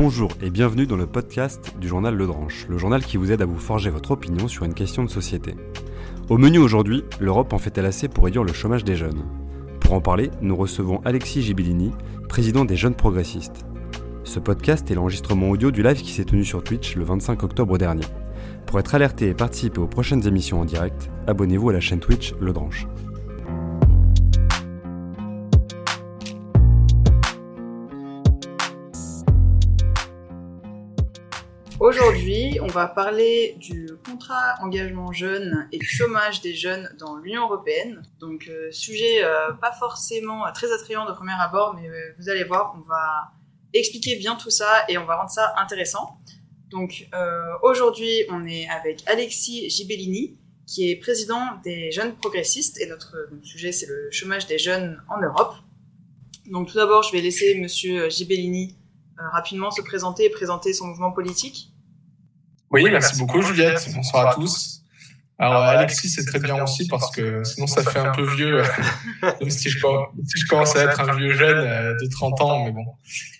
Bonjour et bienvenue dans le podcast du journal Le Dranche, le journal qui vous aide à vous forger votre opinion sur une question de société. Au menu aujourd'hui, l'Europe en fait-elle assez pour réduire le chômage des jeunes? Pour en parler, nous recevons Alexis Gibilini, président des Jeunes Progressistes. Ce podcast est l'enregistrement audio du live qui s'est tenu sur Twitch le 25 octobre dernier. Pour être alerté et participer aux prochaines émissions en direct, abonnez-vous à la chaîne Twitch Le Dranche. Aujourd'hui, on va parler du contrat engagement jeune et du chômage des jeunes dans l'Union européenne. Donc, euh, sujet euh, pas forcément très attrayant de premier abord, mais euh, vous allez voir, on va expliquer bien tout ça et on va rendre ça intéressant. Donc, aujourd'hui, on est avec Alexis Gibellini, qui est président des jeunes progressistes et notre sujet, c'est le chômage des jeunes en Europe. Donc, tout d'abord, je vais laisser Monsieur Gibellini rapidement se présenter et présenter son mouvement politique. Oui, merci, beaucoup Juliette. Bonsoir à tous. Alors Alexis, c'est très bien aussi parce que sinon ça fait un peu vieux, même si je, si je commence à être un vieux jeune euh, de 30 ans, mais bon.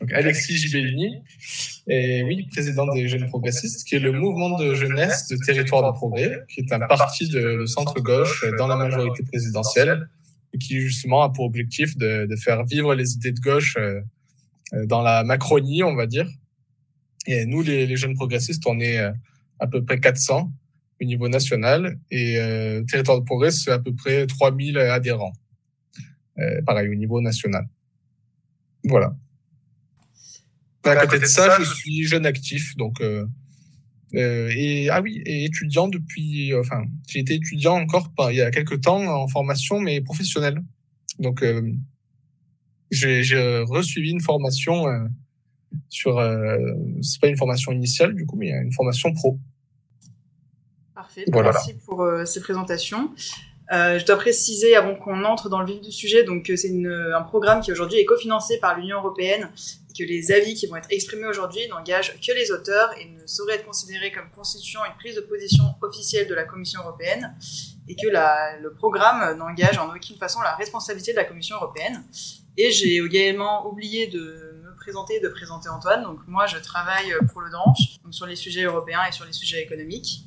Donc Alexis Gibellini, et oui, président des Jeunes Progressistes, qui est le mouvement de jeunesse de Territoire de Progrès, qui est un parti de, centre-gauche dans la majorité présidentielle, et qui justement a pour objectif de, de faire vivre les idées de gauche euh, euh, dans la Macronie, on va dire. Et nous, les, les jeunes progressistes, on est euh, à peu près 400 au niveau national et euh, Territoire de Progrès, c'est à peu près 3000 adhérents. Euh, pareil, au niveau national. Voilà. À côté de ça, je suis jeune actif, donc euh, euh, et ah oui, et étudiant depuis. Enfin, j'ai été étudiant encore il y a quelques temps en formation, mais professionnelle. Donc, j'ai reçu une formation sur, euh, c'est pas une formation initiale du coup, mais une formation pro. Parfait. Merci pour euh, ces présentations. Euh, je dois préciser avant qu'on entre dans le vif du sujet, donc c'est un programme qui aujourd'hui est cofinancé par l'Union européenne et que les avis qui vont être exprimés aujourd'hui n'engagent que les auteurs et ne sauraient être considérés comme constituant une prise de position officielle de la Commission européenne et que la, le programme n'engage en aucune façon la responsabilité de la Commission européenne. Et j'ai également oublié de présenter de présenter Antoine. Donc moi, je travaille pour le DANCHE, donc sur les sujets européens et sur les sujets économiques.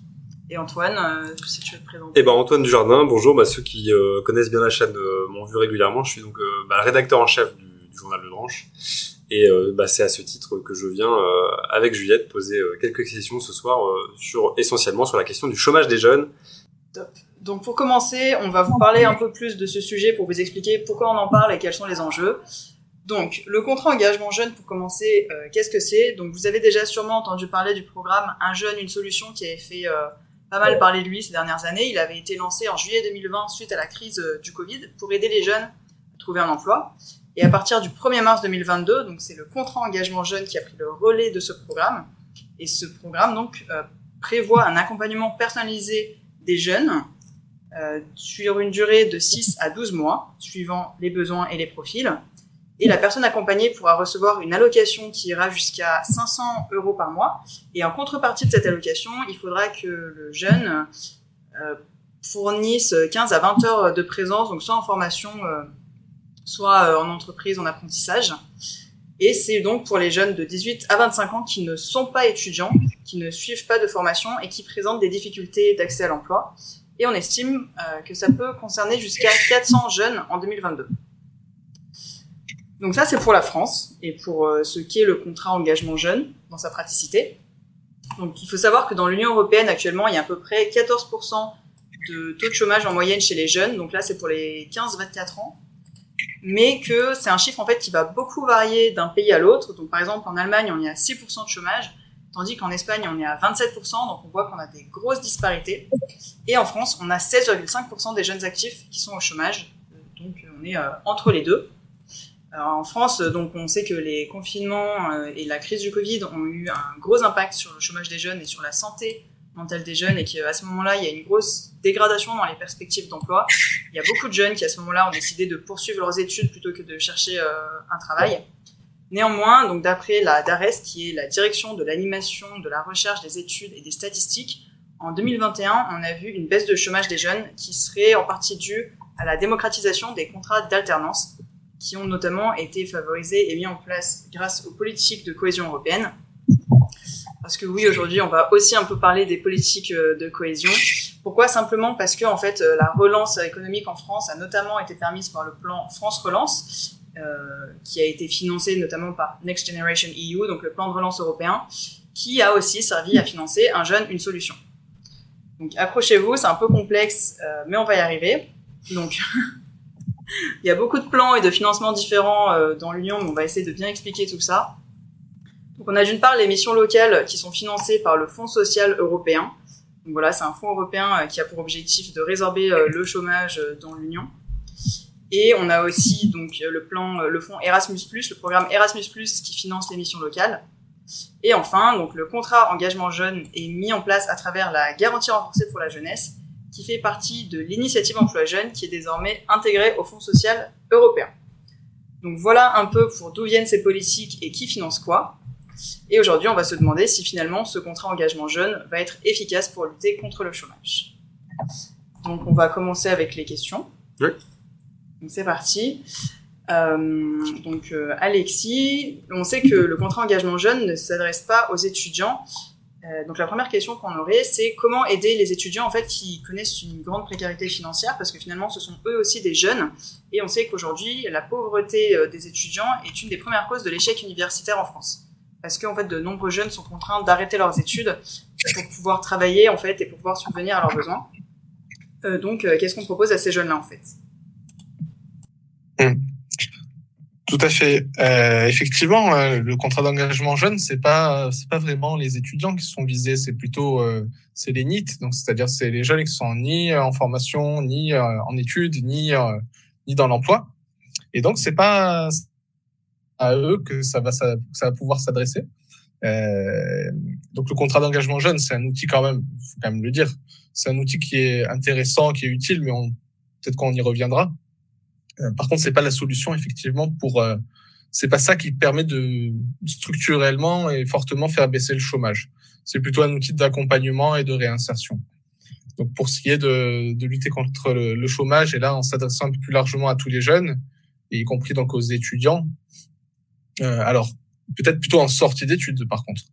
Et Antoine, euh, si tu veux te présenter? Eh ben Antoine Dujardin, bonjour. Bah, ceux qui euh, connaissent bien la chaîne euh, m'ont vu régulièrement. Je suis donc bah, rédacteur en chef du, journal Le Branche. Et bah, c'est à ce titre que je viens, avec Juliette, poser quelques questions ce soir, sur essentiellement sur la question du chômage des jeunes. Top. Donc pour commencer, on va vous parler un peu plus de ce sujet pour vous expliquer pourquoi on en parle et quels sont les enjeux. Donc, le contrat engagement jeune, pour commencer, euh, qu'est-ce que c'est? Donc, vous avez déjà sûrement entendu parler du programme Un jeune, une solution qui avait fait euh, pas mal parler de lui ces dernières années. Il avait été lancé en juillet 2020 suite à la crise euh, du Covid pour aider les jeunes à trouver un emploi. Et à partir du 1er mars 2022, donc c'est le contrat engagement jeune qui a pris le relais de ce programme. Et ce programme, donc, prévoit un accompagnement personnalisé des jeunes sur une durée de 6 à 12 mois, suivant les besoins et les profils et la personne accompagnée pourra recevoir une allocation qui ira jusqu'à 500 euros par mois. Et en contrepartie de cette allocation, il faudra que le jeune euh, fournisse 15 à 20 heures de présence, soit en formation, euh, soit euh, en entreprise, en apprentissage. Et c'est donc pour les jeunes de 18 à 25 ans qui ne sont pas étudiants, qui ne suivent pas de formation et qui présentent des difficultés d'accès à l'emploi. Et on estime que ça peut concerner jusqu'à 400 jeunes en 2022. Donc ça, c'est pour la France et pour euh, ce qui est le contrat engagement jeune dans sa praticité. Donc il faut savoir que dans l'Union européenne actuellement, il y a à peu près 14% de taux de chômage en moyenne chez les jeunes. Donc là, c'est pour les 15-24 ans. Mais que c'est un chiffre en fait qui va beaucoup varier d'un pays à l'autre. Donc par exemple, en Allemagne, on est à 6% de chômage, tandis qu'en Espagne, on est à 27%. Donc on voit qu'on a des grosses disparités. Et en France, on a 16,5% des jeunes actifs qui sont au chômage. Donc on est euh, entre les deux en France, donc on sait que les confinements euh, et la crise du Covid ont eu un gros impact sur le chômage des jeunes et sur la santé mentale des jeunes et qu'à ce moment-là, il y a une grosse dégradation dans les perspectives d'emploi. Il y a beaucoup de jeunes qui à ce moment-là ont décidé de poursuivre leurs études plutôt que de chercher euh, un travail. Néanmoins, donc d'après la DARES, qui est la direction de l'animation, de la recherche, des études et des statistiques, en 2021, on a vu une baisse de chômage des jeunes qui serait en partie due à la démocratisation des contrats d'alternance qui ont notamment été favorisés et mis en place grâce aux politiques de cohésion européenne. Parce que oui, aujourd'hui, on va aussi un peu parler des politiques euh, de cohésion. Pourquoi? Simplement parce que en fait, euh, la relance économique en France a notamment été permise par le plan France Relance, euh, qui a été financé notamment par Next Generation EU, donc le plan de relance européen, qui a aussi servi à financer un jeune, une solution. Donc accrochez-vous, c'est un peu complexe, mais on va y arriver. Donc il y a beaucoup de plans et de financements différents euh, dans l'Union, mais on va essayer de bien expliquer tout ça. Donc on a d'une part les missions locales qui sont financées par le Fonds social européen. Donc voilà, c'est un fonds européen euh, qui a pour objectif de résorber le chômage dans l'Union. Et on a aussi donc le plan, le fonds Erasmus+, le programme Erasmus+, qui finance les missions locales. Et enfin, donc le contrat engagement jeune est mis en place à travers la garantie renforcée pour la jeunesse, qui fait partie de l'initiative emploi jeune, qui est désormais intégrée au Fonds social européen. Donc voilà un peu pour d'où viennent ces politiques et qui finance quoi. Et aujourd'hui, on va se demander si finalement ce contrat engagement jeune va être efficace pour lutter contre le chômage. Donc on va commencer avec les questions. Oui. Donc c'est parti. Euh, donc euh, Alexis, on sait que le contrat engagement jeune ne s'adresse pas aux étudiants. Euh, donc la première question qu'on aurait, c'est comment aider les étudiants en fait qui connaissent une grande précarité financière, parce que finalement ce sont eux aussi des jeunes, et on sait qu'aujourd'hui la pauvreté des étudiants est une des premières causes de l'échec universitaire en France, parce qu'en fait de nombreux jeunes sont contraints d'arrêter leurs études pour pouvoir travailler en fait et pour pouvoir subvenir à leurs besoins. donc qu'est-ce qu'on propose à ces jeunes-là en fait? Hmm. Tout à fait. Euh, effectivement, euh, le contrat d'engagement jeune, c'est pas c'est pas vraiment les étudiants qui sont visés, c'est plutôt euh, c'est les NIT, donc c'est-à-dire c'est les jeunes qui sont ni en formation, ni en études, ni ni dans l'emploi. Et donc c'est pas à eux que ça va ça, va pouvoir s'adresser. donc le contrat d'engagement jeune, c'est un outil quand même, faut quand même le dire, c'est un outil qui est intéressant, qui est utile, mais on peut-être qu'on y reviendra. Euh, par contre, c'est pas la solution effectivement pour. Euh, c'est pas ça qui permet de structurellement et fortement faire baisser le chômage. C'est plutôt un outil d'accompagnement et de réinsertion. Donc pour ce qui est de, de lutter contre le, chômage, et là en s'adressant un peu plus largement à tous les jeunes, et y compris donc aux étudiants. Euh, alors peut-être plutôt en sortie d'études par contre,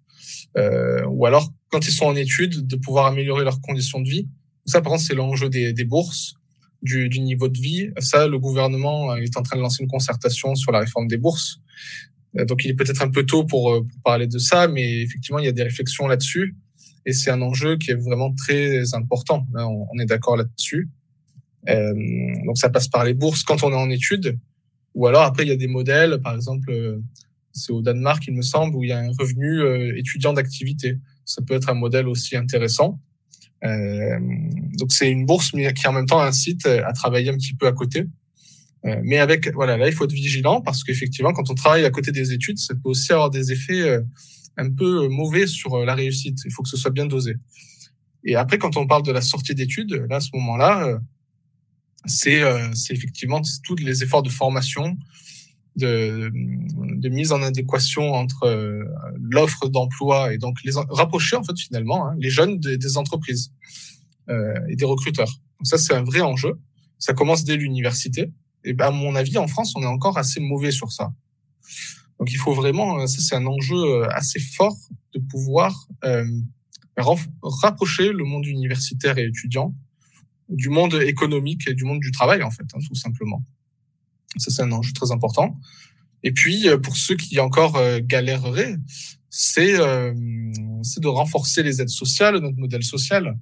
euh, ou alors quand ils sont en études, de pouvoir améliorer leurs conditions de vie. Ça par contre c'est l'enjeu des, des bourses du, du, niveau de vie. Ça, le gouvernement est en train de lancer une concertation sur la réforme des bourses. Euh, donc, il est peut-être un peu tôt pour, euh, pour, parler de ça, mais effectivement, il y a des réflexions là-dessus. Et c'est un enjeu qui est vraiment très important. On, est d'accord là-dessus. Euh, donc, ça passe par les bourses quand on est en études. Ou alors, après, il y a des modèles, par exemple, euh, c'est au Danemark, il me semble, où il y a un revenu étudiant d'activité. Ça peut être un modèle aussi intéressant. Euh, donc c'est une bourse, mais qui en même temps incite à travailler un petit peu à côté. Euh, mais avec voilà, là il faut être vigilant parce qu'effectivement, quand on travaille à côté des études, ça peut aussi avoir des effets euh, un peu mauvais sur la réussite. Il faut que ce soit bien dosé. Et après, quand on parle de la sortie d'études, là, à ce moment-là, c'est effectivement tous les efforts de formation, de, mise en adéquation entre euh, l'offre d'emploi et donc les rapprocher en fait finalement hein, les jeunes des, entreprises euh, et des recruteurs. Donc ça c'est un vrai enjeu. Ça commence dès l'université. Et ben, à mon avis en France on est encore assez mauvais sur ça. Donc il faut vraiment, euh, ça c'est un enjeu assez fort de pouvoir rapprocher le monde universitaire et étudiant du monde économique et du monde du travail en fait, hein, tout simplement. Ça, c'est un enjeu très important. Et puis, euh, pour ceux qui encore euh, galéreraient, c'est euh, de renforcer les aides sociales, notre modèle social.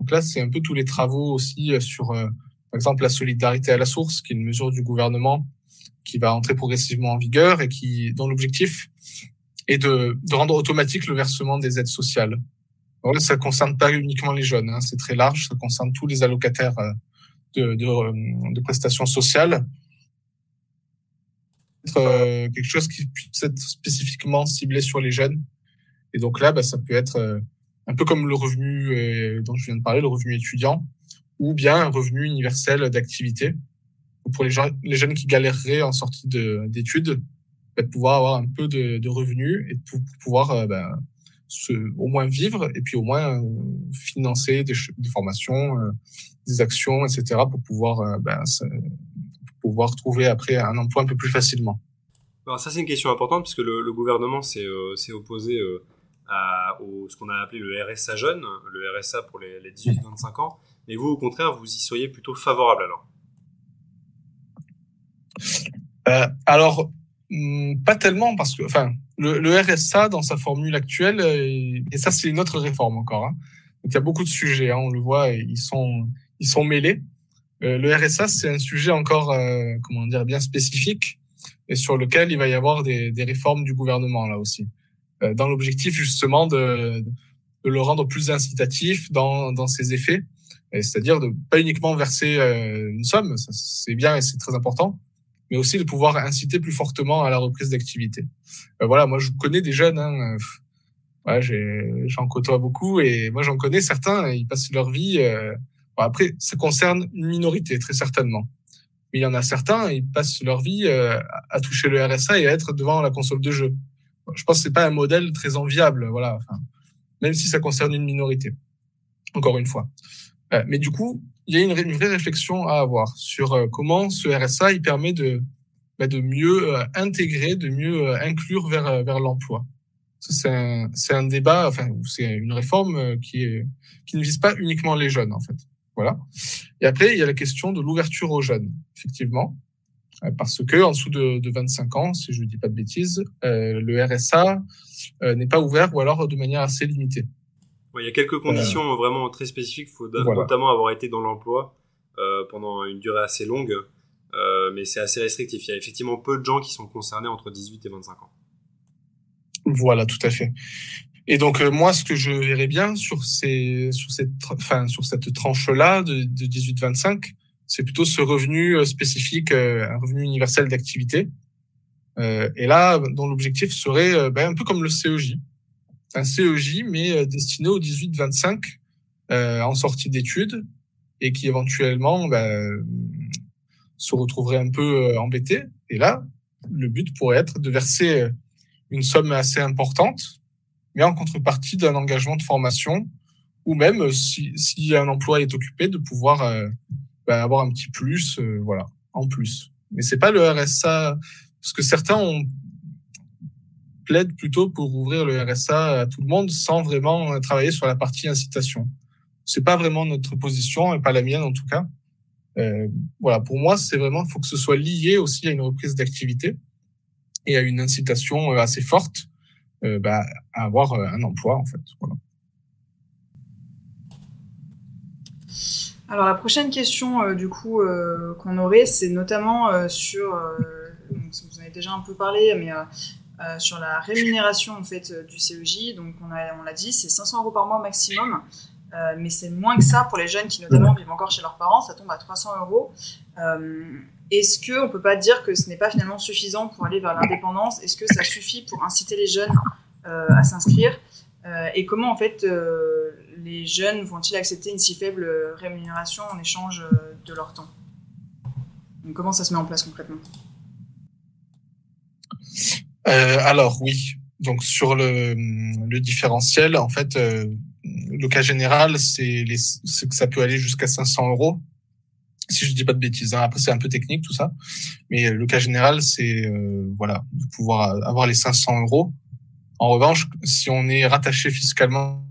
Donc là, c'est un peu tous les travaux aussi sur, par exemple, la solidarité à la source, qui est une mesure du gouvernement qui va entrer progressivement en vigueur et qui, dont l'objectif est de, de rendre automatique le versement des aides sociales. Donc là, ça concerne pas uniquement les jeunes, hein, c'est très large, ça concerne tous les allocataires de, de, de prestations sociales euh, quelque chose qui puisse être spécifiquement ciblé sur les jeunes. Et donc là, bah, ça peut être euh, un peu comme le revenu euh, dont je viens de parler, le revenu étudiant, ou bien un revenu universel d'activité. Pour les, gens, les jeunes qui galéreraient en sortie d'études, bah, de pouvoir avoir un peu de, de revenus et pour, pouvoir bah, se, au moins vivre et puis au moins financer des, des formations, des actions, etc. pour pouvoir, bah, pouvoir trouver après un emploi un peu plus facilement. Alors ça c'est une question importante puisque le, le gouvernement s'est opposé à au, ce qu'on a appelé le RSA jeune, le RSA pour les, les 18-25 ans. Mais vous, au contraire, vous y seriez plutôt favorable alors? Euh, Alors, hmm, pas tellement parce que, enfin, le, le, RSA dans sa formule actuelle, euh, et ça c'est une autre réforme encore. Hein. Donc il y a beaucoup de sujets, hein, on le voit, ils sont ils sont mêlés. Euh, le RSA c'est un sujet encore, euh, comment dire, bien spécifique et sur lequel il va y avoir des, des réformes du gouvernement là aussi. Euh, dans l'objectif justement de, de, le rendre plus incitatif dans, dans ses effets, c'est-à-dire de pas uniquement verser euh, une somme, c'est bien et c'est très important, mais aussi de pouvoir inciter plus fortement à la reprise d'activité. Euh, voilà, moi je connais des jeunes, hein, ouais, j'en côtoie beaucoup et moi j'en connais certains, ils passent leur vie. Euh, après, ça concerne une minorité très certainement, mais il y en a certains, ils passent leur vie euh, à toucher le RSA et à être devant la console de jeu je pense que c'est pas un modèle très enviable, voilà. Même si ça concerne une minorité. Encore une fois. Euh, mais du coup, il y a une, vraie réflexion à avoir sur euh, comment ce RSA il permet de bah, de mieux intégrer, de mieux inclure vers vers l'emploi. C'est un, un débat, enfin, c'est une réforme qui est qui ne vise pas uniquement les jeunes en fait. Voilà. Et après, il y a la question de l'ouverture aux jeunes, effectivement. Euh, parce que en dessous de, de 25 ans, si je ne dis pas de bêtises, euh, le RSA euh, n'est pas ouvert ou alors de manière assez limitée. il y a quelques conditions vraiment très spécifiques. Il faut notamment avoir été dans l'emploi pendant une durée assez longue, mais c'est assez restrictif. Il y a effectivement peu de gens qui sont concernés entre 18 et 25 ans. Voilà, tout à fait. Et donc moi, ce que je verrais bien sur ces, sur cette, enfin sur cette tranche-là de, de 18-25, c'est plutôt ce revenu euh, spécifique, euh, un revenu universel d'activité. Euh, et là, dont l'objectif serait ben, un peu comme le CEJ, un CEJ mais destiné aux 18-25 en sortie d'études et qui éventuellement ben, se retrouverait un peu embêté. Et là, le but pourrait être de verser une somme assez importante, mais en contrepartie d'un engagement de formation, ou même si, si un emploi est occupé, de pouvoir bah, avoir un petit plus, euh, voilà, en plus. Mais c'est pas le RSA, parce que certains plaident plutôt pour ouvrir le RSA à tout le monde sans vraiment travailler sur la partie incitation. C'est pas vraiment notre position et pas la mienne en tout cas. Euh, voilà, pour moi, c'est vraiment, faut que ce soit lié aussi à une reprise d'activité et à une incitation euh, assez forte euh, bah, avoir euh, un emploi en fait. Alors la prochaine question euh, du coup qu'on aurait, c'est notamment sur, vous en avez déjà un peu parlé, mais sur la rémunération en fait du CEJ. Donc on l'a dit, c'est 500 euros par mois maximum, mais c'est moins que ça pour les jeunes qui notamment vivent encore chez leurs parents, ça tombe à 300 euros. Est-ce que on peut pas dire que ce n'est pas finalement suffisant pour aller vers l'indépendance? Est-ce que ça suffit pour inciter les jeunes à s'inscrire? Et comment en fait les jeunes vont-ils accepter une si faible rémunération en échange euh, de leur temps? Comment ça se met en place concrètement? Euh, Alors oui, donc sur le, différentiel, en fait, euh, le cas général, c'est que ça peut aller jusqu'à 500 euros. Si je dis pas de bêtises, hein. après c'est un peu technique tout ça, mais le cas général, c'est voilà de pouvoir avoir les 500 euros. En revanche, si on est rattaché fiscalement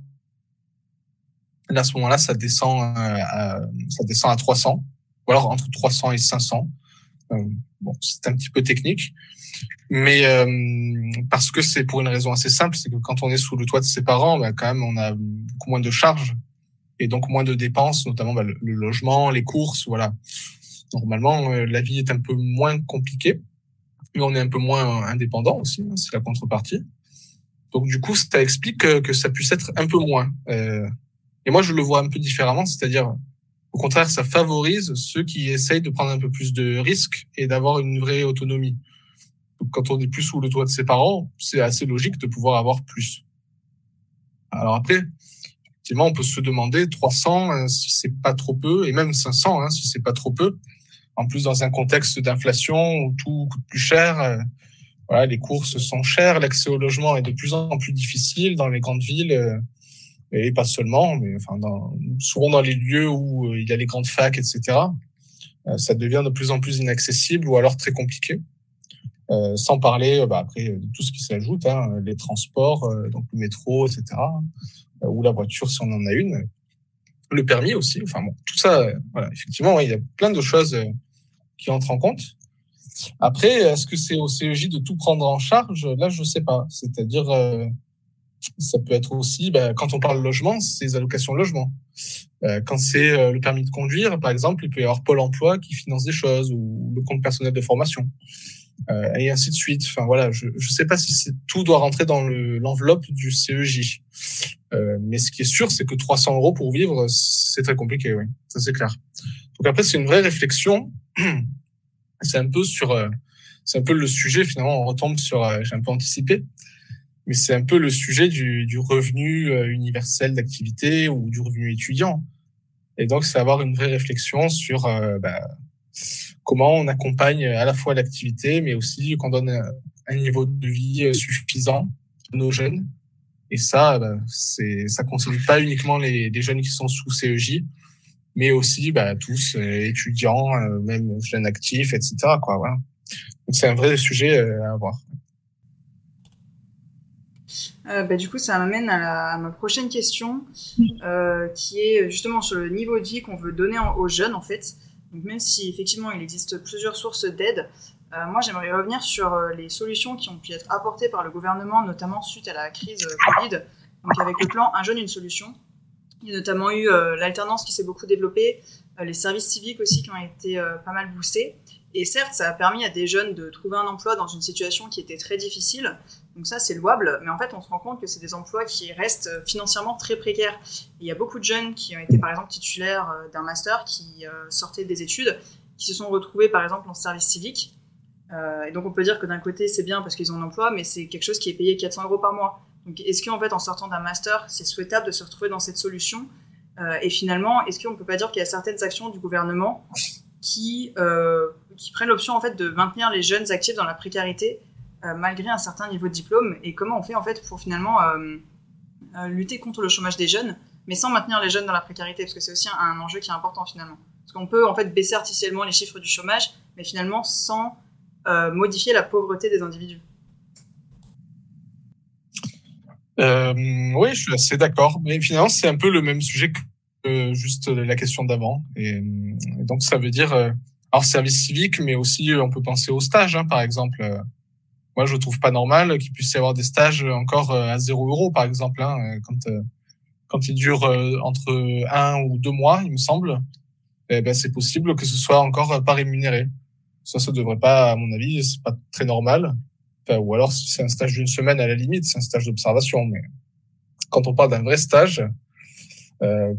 Là, à ce moment-là, ça descend, euh, à, ça descend à 300, ou alors entre 300 et 500. Euh, bon, c'est un petit peu technique, mais euh, parce que c'est pour une raison assez simple, c'est que quand on est sous le toit de ses parents, bah, quand même, on a beaucoup moins de charges et donc moins de dépenses, notamment bah, le, logement, les courses, voilà. Normalement, la vie est un peu moins compliquée, mais on est un peu moins indépendant aussi, hein, c'est la contrepartie. Donc du coup, ça explique que, que, ça puisse être un peu moins. Euh, et moi, je le vois un peu différemment, c'est-à-dire, au contraire, ça favorise ceux qui essayent de prendre un peu plus de risques et d'avoir une vraie autonomie. Quand on est plus sous le toit de ses parents, c'est assez logique de pouvoir avoir plus. Alors après, effectivement, on peut se demander 300 hein, si c'est pas trop peu, et même 500 hein, si c'est pas trop peu. En plus, dans un contexte d'inflation où tout coûte plus cher, euh, voilà, les courses sont chères, l'accès au logement est de plus en plus difficile dans les grandes villes. Euh, et pas seulement, mais enfin dans, souvent dans les lieux où euh, il y a les grandes facs, etc. ça devient de plus en plus inaccessible ou alors très compliqué. Euh, sans parler bah, après de tout ce qui s'ajoute, hein, les transports, euh, donc le métro, etc., euh, ou la voiture si on en a une, le permis aussi. Enfin bon, tout ça, voilà, effectivement, il y a plein de choses qui entrent en compte. Après, est-ce que c'est au CEJ de tout prendre en charge? Là, je sais pas. C'est-à-dire, ça peut être aussi, bah, quand on parle logement, c'est les allocations logement. quand c'est le permis de conduire, par exemple, il peut y avoir Pôle Emploi qui finance des choses ou le compte personnel de formation. Euh, et ainsi de suite. Enfin voilà, je ne sais pas si tout doit rentrer dans l'enveloppe du CEJ. Euh, mais ce qui est sûr, c'est que 300 euros pour vivre, c'est très compliqué, oui, ça c'est clair. Donc après, c'est une vraie réflexion. C'est un peu sur, euh, c'est un peu le sujet finalement. On retombe sur, euh, j'ai un peu anticipé, mais c'est un peu le sujet du, du revenu universel d'activité ou du revenu étudiant. Et donc, c'est avoir une vraie réflexion sur bah, comment on accompagne à la fois l'activité, mais aussi qu'on donne un, niveau de vie suffisant à nos jeunes. Et ça, bah, c'est, ça concerne pas uniquement les, les, jeunes qui sont sous CEJ, mais aussi bah, tous euh, étudiants, euh, même jeunes actifs, etc. Quoi, voilà. Donc c'est un vrai sujet euh, à avoir. Euh, bah, du coup, ça m'amène à, ma prochaine question, euh, qui est justement sur le niveau de vie qu'on veut donner aux jeunes, en fait. Donc même si effectivement il existe plusieurs sources d'aide, euh, moi j'aimerais revenir sur les solutions qui ont pu être apportées par le gouvernement, notamment suite à la crise Covid. Donc avec le plan Un jeune, une solution. Il y a notamment eu l'alternance qui s'est beaucoup développée, les services civiques aussi qui ont été pas mal boostés. Et certes, ça a permis à des jeunes de trouver un emploi dans une situation qui était très difficile, donc ça, c'est louable, mais en fait, on se rend compte que c'est des emplois qui restent euh, financièrement très précaires. il y a beaucoup de jeunes qui ont été, par exemple, titulaires euh, d'un master, qui euh, sortaient des études, qui se sont retrouvés, par exemple, en service civique. et donc, on peut dire que d'un côté, c'est bien parce qu'ils ont un emploi, mais c'est quelque chose qui est payé 400 euros par mois. Donc, est-ce qu'en fait, en sortant d'un master, c'est souhaitable de se retrouver dans cette solution? Et finalement, est-ce qu'on ne peut pas dire qu'il y a certaines actions du gouvernement qui, qui prennent l'option, en fait, de maintenir les jeunes actifs dans la précarité? Malgré un certain niveau de diplôme et comment on fait en fait pour finalement euh, euh, lutter contre le chômage des jeunes, mais sans maintenir les jeunes dans la précarité, parce que c'est aussi un, enjeu qui est important finalement. Parce qu'on peut en fait baisser artificiellement les chiffres du chômage, mais finalement sans modifier la pauvreté des individus. oui, je suis assez d'accord. Mais finalement, c'est un peu le même sujet que juste la question d'avant. Et, donc, ça veut dire, alors service civique, mais aussi on peut penser au stage, hein, par exemple moi, je trouve pas normal qu'il puisse y avoir des stages encore euh, à zéro euro, par exemple, hein, euh, quand euh, quand ils durent entre un ou deux mois, il me semble. Eh ben, c'est possible que ce soit encore pas rémunéré. Ça, ça devrait pas, à mon avis, c'est pas très normal. ou alors, si c'est un stage d'une semaine, à la limite, c'est un stage d'observation. Mais quand on parle d'un vrai stage,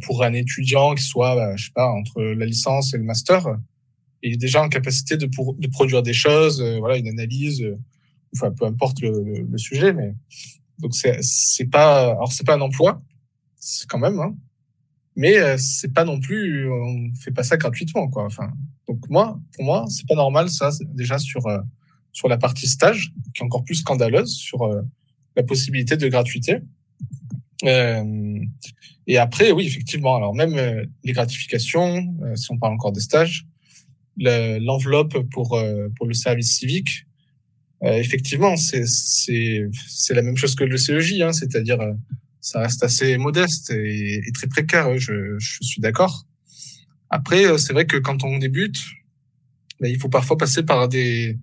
pour un étudiant qui soit, bah, je sais pas, entre la licence et le master, il est déjà en capacité de, pour, de produire des choses, voilà, une analyse, enfin peu importe le, le, sujet, mais donc c'est c'est pas alors c'est pas un emploi, c'est quand même, hein, mais euh, c'est pas non plus on fait pas ça gratuitement quoi. Enfin donc moi pour moi c'est pas normal ça déjà sur euh, sur la partie stage qui est encore plus scandaleuse sur euh, la possibilité de gratuité. Euh, et après, oui, effectivement. Alors même les gratifications, si on parle encore des stages, l'enveloppe pour pour le service civique, euh, effectivement, c'est la même chose que le CEJ, hein, c'est-à-dire euh, ça reste assez modeste et, très précaire. Je, je suis d'accord. Après, euh, c'est vrai que quand on débute, ben, il faut parfois passer par des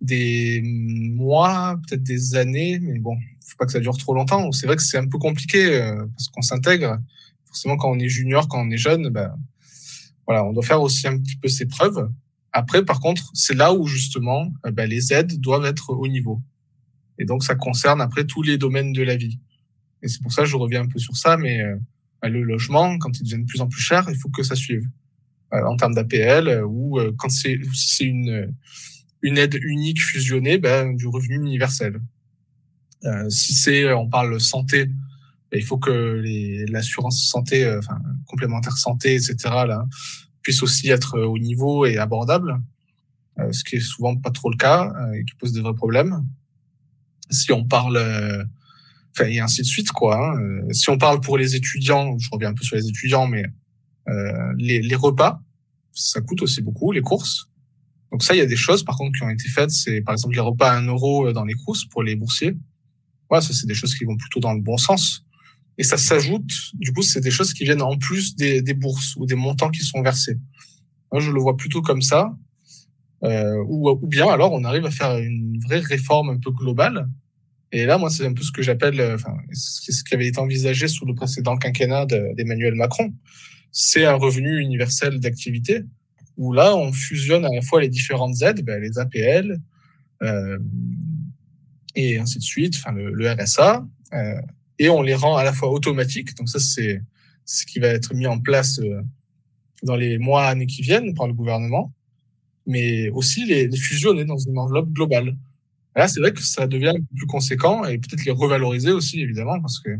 des mois, peut-être des années, mais bon, faut pas que ça dure trop longtemps. C'est vrai que c'est un peu compliqué parce qu'on s'intègre. Forcément, quand on est junior, quand on est jeune, ben, voilà, on doit faire aussi un petit peu ses preuves. Après, par contre, c'est là où justement euh, bah, les aides doivent être au niveau. Et donc, ça concerne après tous les domaines de la vie. Et c'est pour ça que je reviens un peu sur ça, mais euh, bah, le logement, quand il devient de plus en plus cher, il faut que ça suive. Euh, en termes d'APL, ou quand c'est c'est une une aide unique fusionnée, ben, du revenu universel. si c'est, on parle santé, ben, il faut que l'assurance santé, enfin complémentaire santé, etc. Là, puisse aussi être euh, au niveau et abordable, euh, ce qui est souvent pas trop le cas euh, et qui pose des vrais problèmes. Si on parle, enfin et ainsi de suite quoi. Hein. Si on parle pour les étudiants, je reviens un peu sur les étudiants, mais les, les repas, ça coûte aussi beaucoup les courses. Donc ça, il y a des choses par contre qui ont été faites. C'est par exemple les repas à un euro dans les courses pour les boursiers. Voilà, ça c'est des choses qui vont plutôt dans le bon sens. Et ça s'ajoute, du coup, c'est des choses qui viennent en plus des, bourses ou des montants qui sont versés. Moi, je le vois plutôt comme ça. Euh, ou, bien alors on arrive à faire une vraie réforme un peu globale. Et là, moi, c'est un peu ce que j'appelle, enfin, ce qui avait été envisagé sous le précédent quinquennat d'Emmanuel Macron. C'est un revenu universel d'activité où là, on fusionne à la fois les différentes aides, ben, les APL euh, et ainsi de suite, enfin le, le RSA, euh, et on les rend à la fois automatiques. Donc ça, c'est ce qui va être mis en place euh, dans les mois, années qui viennent par le gouvernement, mais aussi les, les fusionner dans une enveloppe globale. Là, c'est vrai que ça devient plus conséquent et peut-être les revaloriser aussi, évidemment, parce que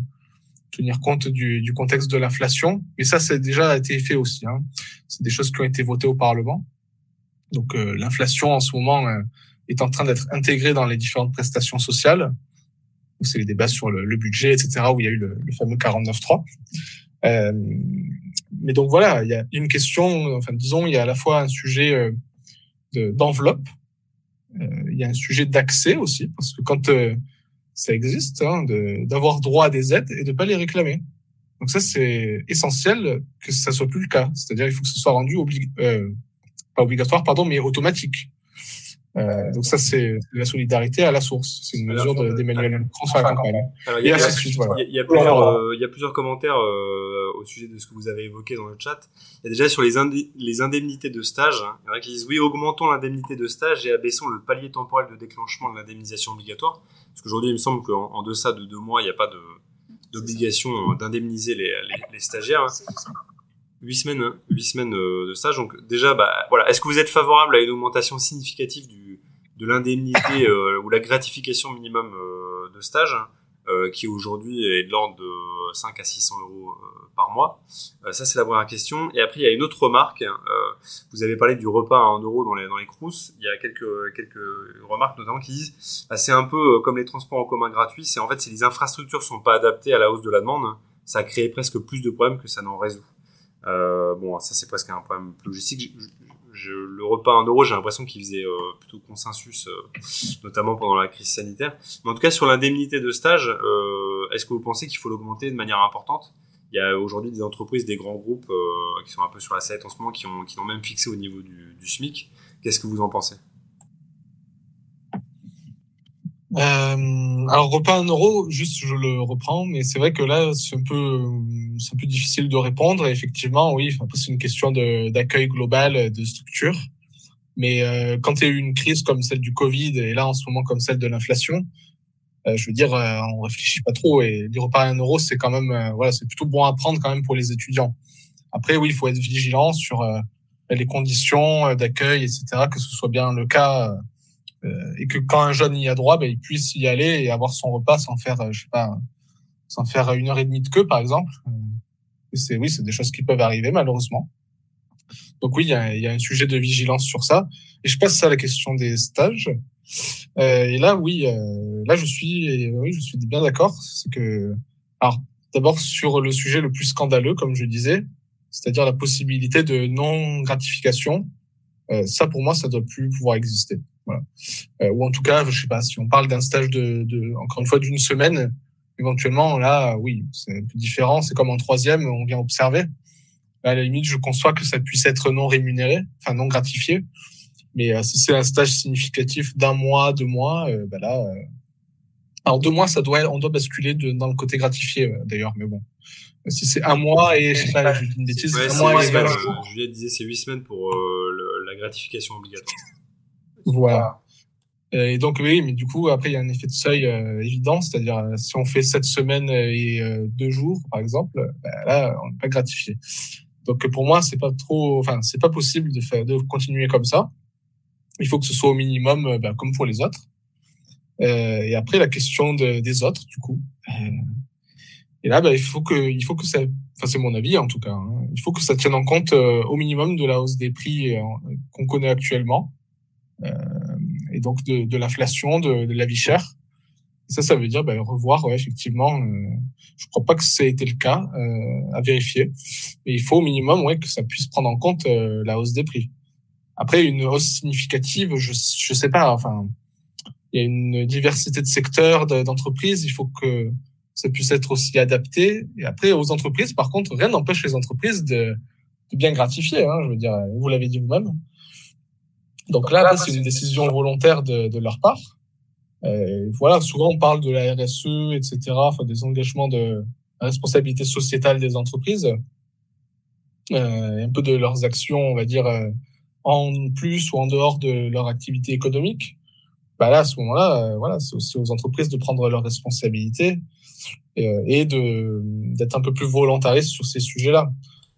tenir compte du, contexte de l'inflation. Mais ça, c'est déjà été fait aussi. Hein. C'est des choses qui ont été votées au Parlement. Donc euh, l'inflation en ce moment euh, est en train d'être intégrée dans les différentes prestations sociales. C'est les débats sur le, le, budget, etc., où il y a eu le, le fameux 49.3. Euh, mais donc voilà, il y a une question, enfin disons, il y a à la fois un sujet euh, d'enveloppe, euh, il y a un sujet d'accès aussi, parce que quand ça existe, hein, d'avoir droit à des aides et de pas les réclamer. Donc ça, c'est essentiel que ça soit plus le cas. C'est-à-dire, il faut que ce soit rendu obli euh, pas obligatoire, pardon, mais automatique. Euh, donc ça, c'est la solidarité à la source. C'est une mesure d'Emmanuel Macron sur la campagne. il, y a, il, y a plusieurs, euh, commentaires euh, au sujet de ce que vous avez évoqué dans le chat. Il y a déjà sur les, indemnités de stage. Hein. Il y en a qui disent oui, augmentons l'indemnité de stage et abaissons le palier temporel de déclenchement de l'indemnisation obligatoire. Parce qu'aujourd'hui, il me semble qu'en en deçà de deux mois, il n'y a pas de d'obligation d'indemniser les, les, les, stagiaires. Huit semaines, hein. huit semaines euh, de stage. Donc déjà, bah voilà. Est-ce que vous êtes favorable à une augmentation significative du de l'indemnité euh, ou la gratification minimum euh, de stage, hein, qui aujourd'hui est de l'ordre de 5 à 600 euros par mois Ça, c'est la première question. Et après, il y a une autre remarque. Hein. vous avez parlé du repas à 1 euro dans les dans les crous. Il y a quelques quelques remarques notamment qui disent, bah, c'est un peu comme les transports en commun gratuits. C'est en fait, si les infrastructures sont pas adaptées à la hausse de la demande, ça a créé presque plus de problèmes que ça n'en résout. Euh, bon, ça c'est presque un problème logistique. Je, le repas en euro, j'ai l'impression qu'il faisait euh, plutôt consensus, euh, notamment pendant la crise sanitaire. Mais en tout cas, sur l'indemnité de stage, euh, est-ce que vous pensez qu'il faut l'augmenter de manière importante? Il y a aujourd'hui des entreprises, des grands groupes qui sont un peu sur la sellette en ce moment, qui ont, qui l'ont même fixé au niveau du SMIC. Qu'est-ce que vous en pensez? Euh, alors repas un euro, juste je le reprends, mais c'est vrai que là c'est un peu c'est un peu difficile de répondre. Et effectivement, oui, c'est une question d'accueil global de structure. Mais euh, quand il y a eu une crise comme celle du Covid et là en ce moment comme celle de l'inflation, euh, je veux dire, euh, on réfléchit pas trop. Et les repas à un euro, c'est quand même euh, voilà, c'est plutôt bon à prendre quand même pour les étudiants. Après, oui, il faut être vigilant sur euh, les conditions d'accueil, etc., que ce soit bien le cas euh, et que quand un jeune y a droit, ben, il puisse y aller et avoir son repas sans faire, euh, je sais pas, sans faire une heure et demie de queue, par exemple. Euh, c'est oui, c'est des choses qui peuvent arriver malheureusement. Donc oui, il y a, y a, un sujet de vigilance sur ça. Et je passe à la question des stages. Euh, et là, oui, euh, là je suis, oui, je suis bien d'accord. C'est que, alors d'abord sur le sujet le plus scandaleux, comme je disais, c'est-à-dire la possibilité de non gratification. Euh, ça, pour moi, ça doit plus pouvoir exister. Voilà. Euh, ou en tout cas, je sais pas, si on parle d'un stage de, de, encore une fois, d'une semaine, éventuellement, là, oui, c'est un peu différent. C'est comme en troisième, on vient observer. À la limite, je conçois que ça puisse être non rémunéré, enfin non gratifié. Mais euh, si c'est un stage significatif d'un mois, deux mois, euh, ben là, euh... alors deux mois, ça doit, on doit basculer de, dans le côté gratifié d'ailleurs. Mais bon, si c'est un mois et je sais pas, je dis une bêtise, ouais, un mois et Juliette disait c'est huit semaines pour le, la gratification obligatoire. Voilà. Et donc oui, mais du coup après il y a un effet de seuil euh, évident, c'est-à-dire euh, si on fait sept semaines et euh, deux jours par exemple, ben, là on n'est pas gratifié. Donc pour moi c'est pas trop, enfin c'est pas possible de faire de continuer comme ça. Il faut que ce soit au minimum ben, comme pour les autres. Et après la question de, des autres du coup. et là ben, il faut que il faut que ça, enfin c'est mon avis en tout cas, hein, il faut que ça tienne en compte au minimum de la hausse des prix qu'on connaît actuellement. Euh, et donc de, de l'inflation, de, de, la vie chère. ça, ça veut dire ben, revoir, ouais, effectivement. Euh, je crois pas que ça ait été le cas, euh, à vérifier. Mais il faut au minimum, ouais, que ça puisse prendre en compte la hausse des prix. Après, une hausse significative, je je sais pas. Enfin, il y a une diversité de secteurs, d'entreprises. Il faut que ça puisse être aussi adapté. Et après, aux entreprises, par contre, rien n'empêche les entreprises de, de bien gratifier. Hein, je veux dire, vous l'avez dit vous-même. Donc là, c'est une décision volontaire de, leur part. Euh, voilà, souvent on parle de la RSE, etc., des engagements de responsabilité sociétale des entreprises, euh, un peu de leurs actions, on va dire, euh, en plus ou en dehors de leur activité économique. Bah là, à ce moment-là, voilà, c'est aussi aux entreprises de prendre leurs responsabilités et, d'être un peu plus volontaristes sur ces sujets-là.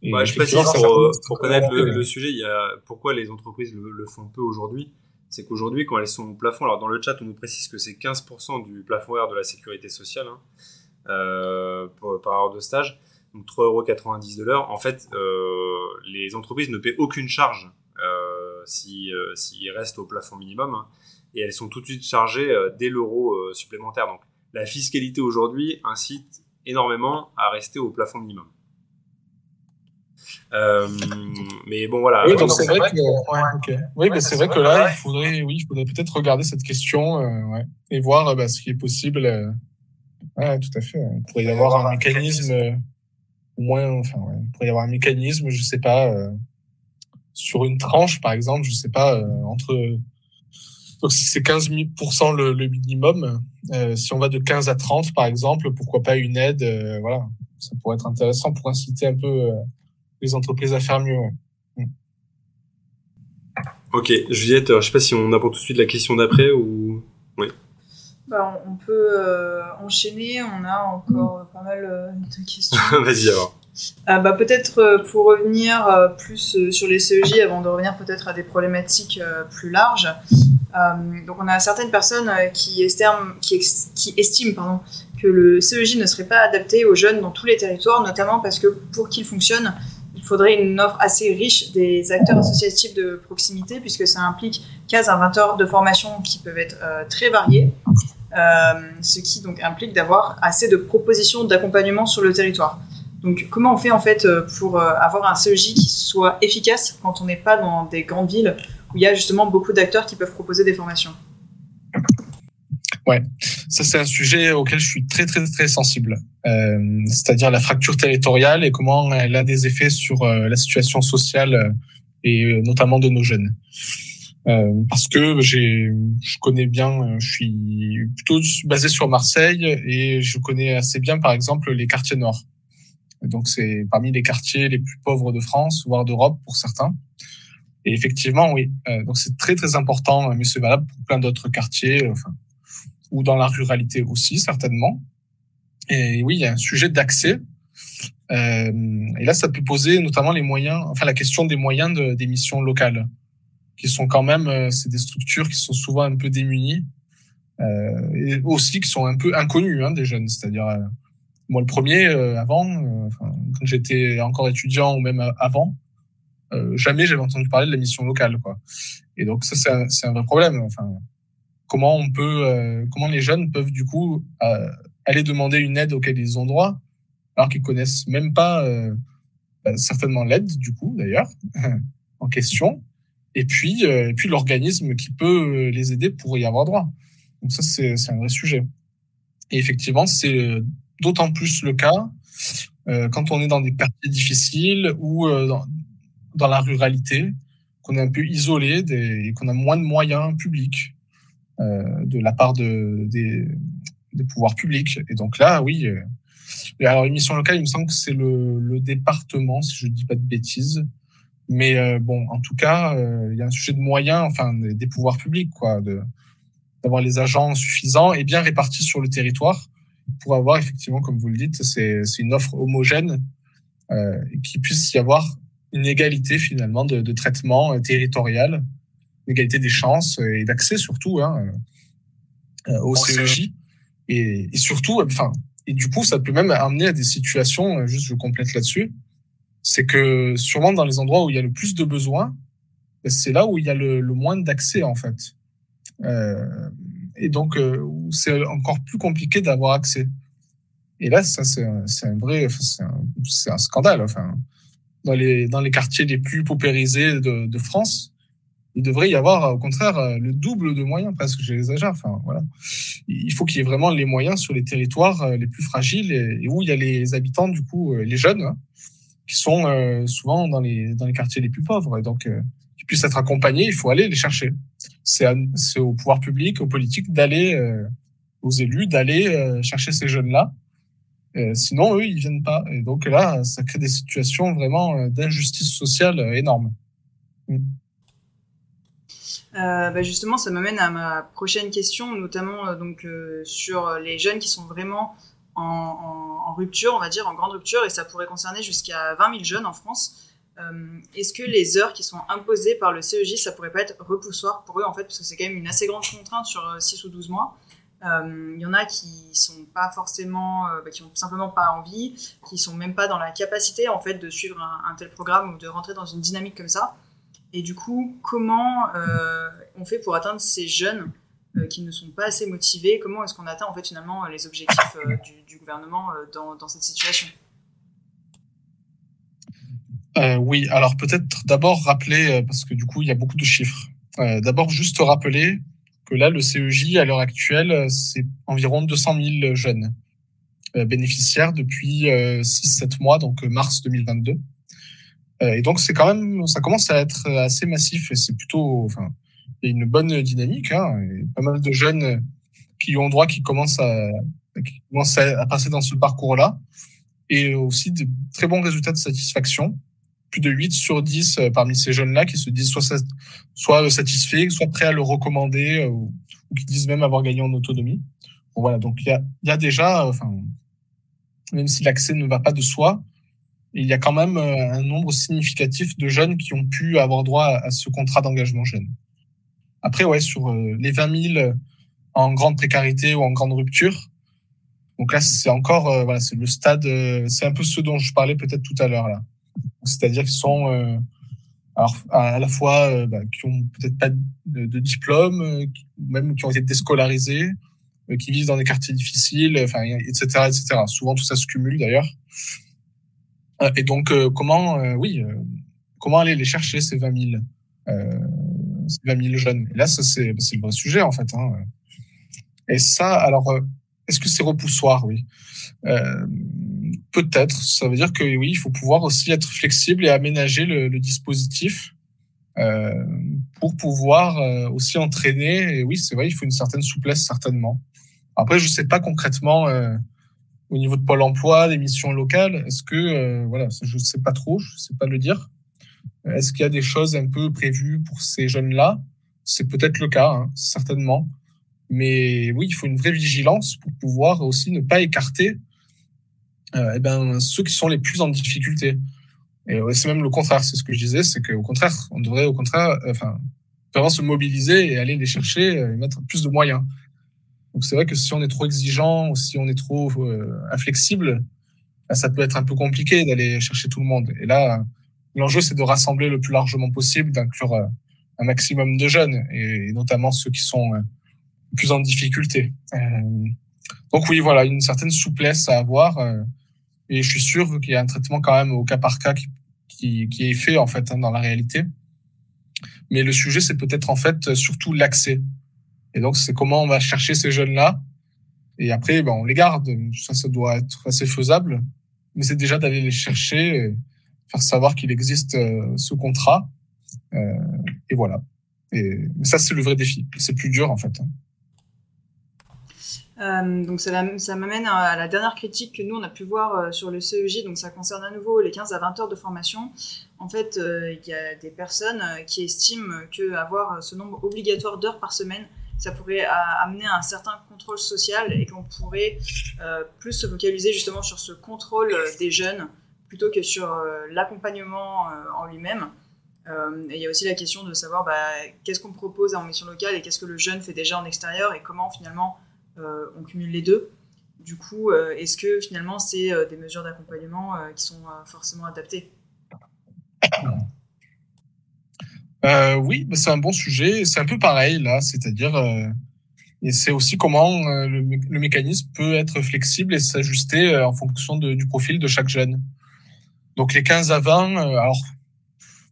Ouais, je précise pour, pour connaître le, le, sujet, il y a pourquoi les entreprises le, le font peu aujourd'hui c'est qu'aujourd'hui, quand elles sont au plafond, alors dans le chat, on nous précise que c'est 15% du plafond horaire de la sécurité sociale hein, euh, par heure de stage, donc 3,90€ de l'heure. En fait, euh, les entreprises ne paient aucune charge euh, s'ils si, restent au plafond minimum, hein, et elles sont tout de suite chargées dès l'euro supplémentaire. Donc la fiscalité aujourd'hui incite énormément à rester au plafond minimum. Euh, mais bon, voilà. Oui, c'est vrai, que, ouais, oui, mais c'est vrai que là, il faudrait, oui, il faudrait peut-être regarder cette question euh, ouais, et voir bah, ce qui est possible. Euh, ouais, tout à fait. Il pourrait y avoir un mécanisme, au moins, enfin, ouais, il pourrait y avoir un mécanisme, je sais pas, euh, sur une tranche, par exemple, je sais pas, euh, entre. Donc, si c'est 15 le, le minimum, si on va de 15 à 30, par exemple, pourquoi pas une aide, voilà, ça pourrait être intéressant pour inciter un peu les entreprises à faire mieux. Mm. Ok, Juliette, je sais pas si on aborde tout de suite la question d'après ou. Oui. Bah, on peut euh, enchaîner, on a encore pas mal euh, de questions. Vas-y alors. Euh, bah, peut-être pour revenir plus sur les CEJ avant de revenir peut-être à des problématiques plus larges. donc on a certaines personnes qui, estiment, qui, qui estiment pardon, que le CEJ ne serait pas adapté aux jeunes dans tous les territoires, notamment parce que pour qu'il fonctionne, il faudrait une offre assez riche des acteurs associatifs de proximité, puisque ça implique 15 à 20 heures de formation qui peuvent être euh, très variées, euh, ce qui donc implique d'avoir assez de propositions d'accompagnement sur le territoire. Donc, comment on fait en fait euh, pour avoir un CEJ qui soit efficace quand on n'est pas dans des grandes villes où il y a justement beaucoup d'acteurs qui peuvent proposer des formations? Ouais, ça c'est un sujet auquel je suis très très très sensible. Euh, c'est-à-dire la fracture territoriale et comment elle a des effets sur euh, la situation sociale euh, et notamment de nos jeunes. parce que j'ai, je connais bien, je suis plutôt basé sur Marseille et je connais assez bien, par exemple, les quartiers nord. Donc c'est parmi les quartiers les plus pauvres de France, voire d'Europe pour certains. Et effectivement, oui. donc c'est très très important, mais c'est valable pour plein d'autres quartiers. Enfin, ou dans la ruralité aussi, certainement. Et oui, il y a un sujet d'accès. Euh, et là, ça peut poser notamment les moyens, enfin la question des moyens de, des missions locales, qui sont quand même, euh, c'est des structures qui sont souvent un peu démunies, euh, et aussi qui sont un peu inconnues hein, des jeunes. C'est-à-dire, euh, moi le premier, euh, avant, quand j'étais encore étudiant ou même avant, jamais j'avais entendu parler de la mission locale, quoi. Et donc ça, c'est un, un vrai problème. Enfin, comment on peut, euh, comment les jeunes peuvent du coup euh, aller demander une aide auquel ils ont droit, alors qu'ils connaissent même pas euh, bah, certainement l'aide du coup d'ailleurs en question, et puis et puis l'organisme qui peut les aider pour y avoir droit. Donc ça c'est un vrai sujet. Et effectivement c'est d'autant plus le cas quand on est dans des quartiers difficiles ou dans, dans la ruralité, qu'on est un peu isolé et qu'on a moins de moyens publics de la part de, des, des, pouvoirs publics. Et donc là, oui. Euh, alors, une mission locale, il me semble que c'est le, le, département, si je ne dis pas de bêtises. Mais euh, bon, en tout cas, il y a un sujet de moyens, enfin, des, pouvoirs publics, quoi, d'avoir les agents suffisants et bien répartis sur le territoire pour avoir effectivement, comme vous le dites, c'est une offre homogène euh, et qu'il puisse y avoir une égalité finalement de, de traitement territorial l'égalité des chances et d'accès surtout hein, euh, au CEJ. Et, et, surtout, enfin, et du coup, ça peut même amener à des situations, euh, juste je complète là-dessus, c'est que sûrement dans les endroits où il y a le plus de besoins, c'est là où il y a le, le moins d'accès en fait. Euh, et donc c'est encore plus compliqué d'avoir accès. Et là, ça c'est un, vrai, c'est un, un, scandale. Enfin, dans les dans les quartiers les plus paupérisés de, de France, il devrait y avoir au contraire le double de moyens presque j'exagère enfin voilà. Il faut qu'il y ait vraiment les moyens sur les territoires les plus fragiles et, où il y a les habitants du coup les jeunes hein, qui sont euh, souvent dans les dans les quartiers les plus pauvres. Et donc euh, qui puissent être accompagnés il faut aller les chercher. C'est au pouvoir public aux politiques d'aller euh, aux élus d'aller chercher ces jeunes là sinon eux ils viennent pas. Et donc là ça crée des situations vraiment d'injustice sociale énormes mm. Euh, bah justement, ça m'amène à ma prochaine question, notamment euh, donc euh, sur les jeunes qui sont vraiment en, rupture, on va dire, en grande rupture, et ça pourrait concerner jusqu'à 20 000 jeunes en France. Est-ce que les heures qui sont imposées par le CEJ, ça pourrait pas être repoussoir pour eux, en fait, parce que c'est quand même une assez grande contrainte sur 6 ou 12 mois il y en a qui sont pas forcément, bah, qui ont simplement pas envie, qui sont même pas dans la capacité en fait de suivre un tel programme ou de rentrer dans une dynamique comme ça. Et du coup, comment euh, on fait pour atteindre ces jeunes euh, qui ne sont pas assez motivés? Comment est-ce qu'on atteint en fait finalement les objectifs euh, du, gouvernement dans, cette situation? Oui, alors peut-être d'abord rappeler, parce que du coup il y a beaucoup de chiffres. d'abord juste rappeler que là le CEJ à l'heure actuelle c'est environ 200 000 jeunes bénéficiaires depuis 6-7 mois, donc mars 2022. Euh, et donc c'est quand même, ça commence à être assez massif et c'est plutôt, enfin, il y a une bonne dynamique. Hein, et pas mal de jeunes qui ont droit, qui commencent à, qui commencent à passer dans ce parcours-là, et aussi de très bons résultats de satisfaction. Plus de 8 sur 10 euh, parmi ces jeunes-là qui se disent soit, soit satisfaits, soit prêts à le recommander, euh, ou, qui disent même avoir gagné en autonomie. Voilà, donc il y a, y a déjà, enfin, même si l'accès ne va pas de soi, il y a quand même euh, un nombre significatif de jeunes qui ont pu avoir droit à ce contrat d'engagement jeune. Après, ouais, sur euh, les 20 000 en grande précarité ou en grande rupture, donc là, c'est encore, euh, voilà, c'est le stade, c'est un peu ce dont je parlais peut-être tout à l'heure là. C'est-à-dire qu'ils sont, alors à la fois, bah, qui ont peut-être pas de diplôme, même qui ont été déscolarisés, qui vivent dans des quartiers difficiles, enfin, etc., etc. Souvent, tout ça se cumule d'ailleurs. Euh, et donc, euh, comment, euh, oui, comment aller les chercher ces 20 000, ces 20 000 jeunes? Et là, c'est le vrai sujet en fait. Hein. Et ça, alors, est-ce que c'est repoussoir? Oui. Peut-être. Ça veut dire que oui, il faut pouvoir aussi être flexible et aménager le, le dispositif euh, pour pouvoir aussi entraîner. Et oui, c'est vrai, il faut une certaine souplesse certainement. Après, je sais pas concrètement euh, au niveau de Pôle emploi, des missions locales Est-ce que, euh, voilà, je ne sais pas trop, je ne sais pas le dire. Est-ce qu'il y a des choses un peu prévues pour ces jeunes-là? C'est peut-être le cas, hein, certainement. Mais oui, il faut une vraie vigilance pour pouvoir aussi ne pas écarter euh, eh ben, ceux qui sont les plus en difficulté. Et c'est même le contraire, c'est ce que je disais, c'est qu'au contraire, on devrait au contraire, enfin, vraiment se mobiliser et aller les chercher et mettre plus de moyens. Donc c'est vrai que si on est trop exigeant ou si on est trop euh, inflexible, bah, ça peut être un peu compliqué d'aller chercher tout le monde. Et là, l'enjeu c'est de rassembler le plus largement possible, d'inclure euh, un maximum de jeunes et, notamment ceux qui sont euh, plus en difficulté. donc oui, voilà, une certaine souplesse à avoir. et je suis sûr qu'il y a un traitement quand même au cas par cas qui, qui, qui est fait en fait hein, dans la réalité. Mais le sujet, c'est peut-être en fait surtout l'accès. Et donc, c'est comment on va chercher ces jeunes-là. Et après, ben, on les garde. Ça, ça doit être assez faisable. Mais c'est déjà d'aller les chercher, faire savoir qu'il existe euh, ce contrat. Euh, et voilà. Et ça, c'est le vrai défi. C'est plus dur, en fait. Hein. Euh, donc ça, ça m'amène à la dernière critique que nous on a pu voir sur le CEJ, donc ça concerne à nouveau les 15 à 20 heures de formation. En fait, il y a des personnes qui estiment que avoir ce nombre obligatoire d'heures par semaine, ça pourrait amener à un certain contrôle social et qu'on pourrait euh, plus se focaliser justement sur ce contrôle euh, des jeunes plutôt que sur euh, l'accompagnement en lui-même. il y a aussi la question de savoir bah, qu'est-ce qu'on propose en mission locale et qu'est-ce que le jeune fait déjà en extérieur et comment finalement on cumule les deux. Du coup, est-ce que finalement c'est des mesures d'accompagnement qui sont forcément adaptées? Euh, oui, c'est un bon sujet. C'est un peu pareil là, c'est-à-dire, euh, Et c'est aussi comment le, mécanisme peut être flexible et s'ajuster en fonction du profil de chaque jeune. Donc les 15 à 20, alors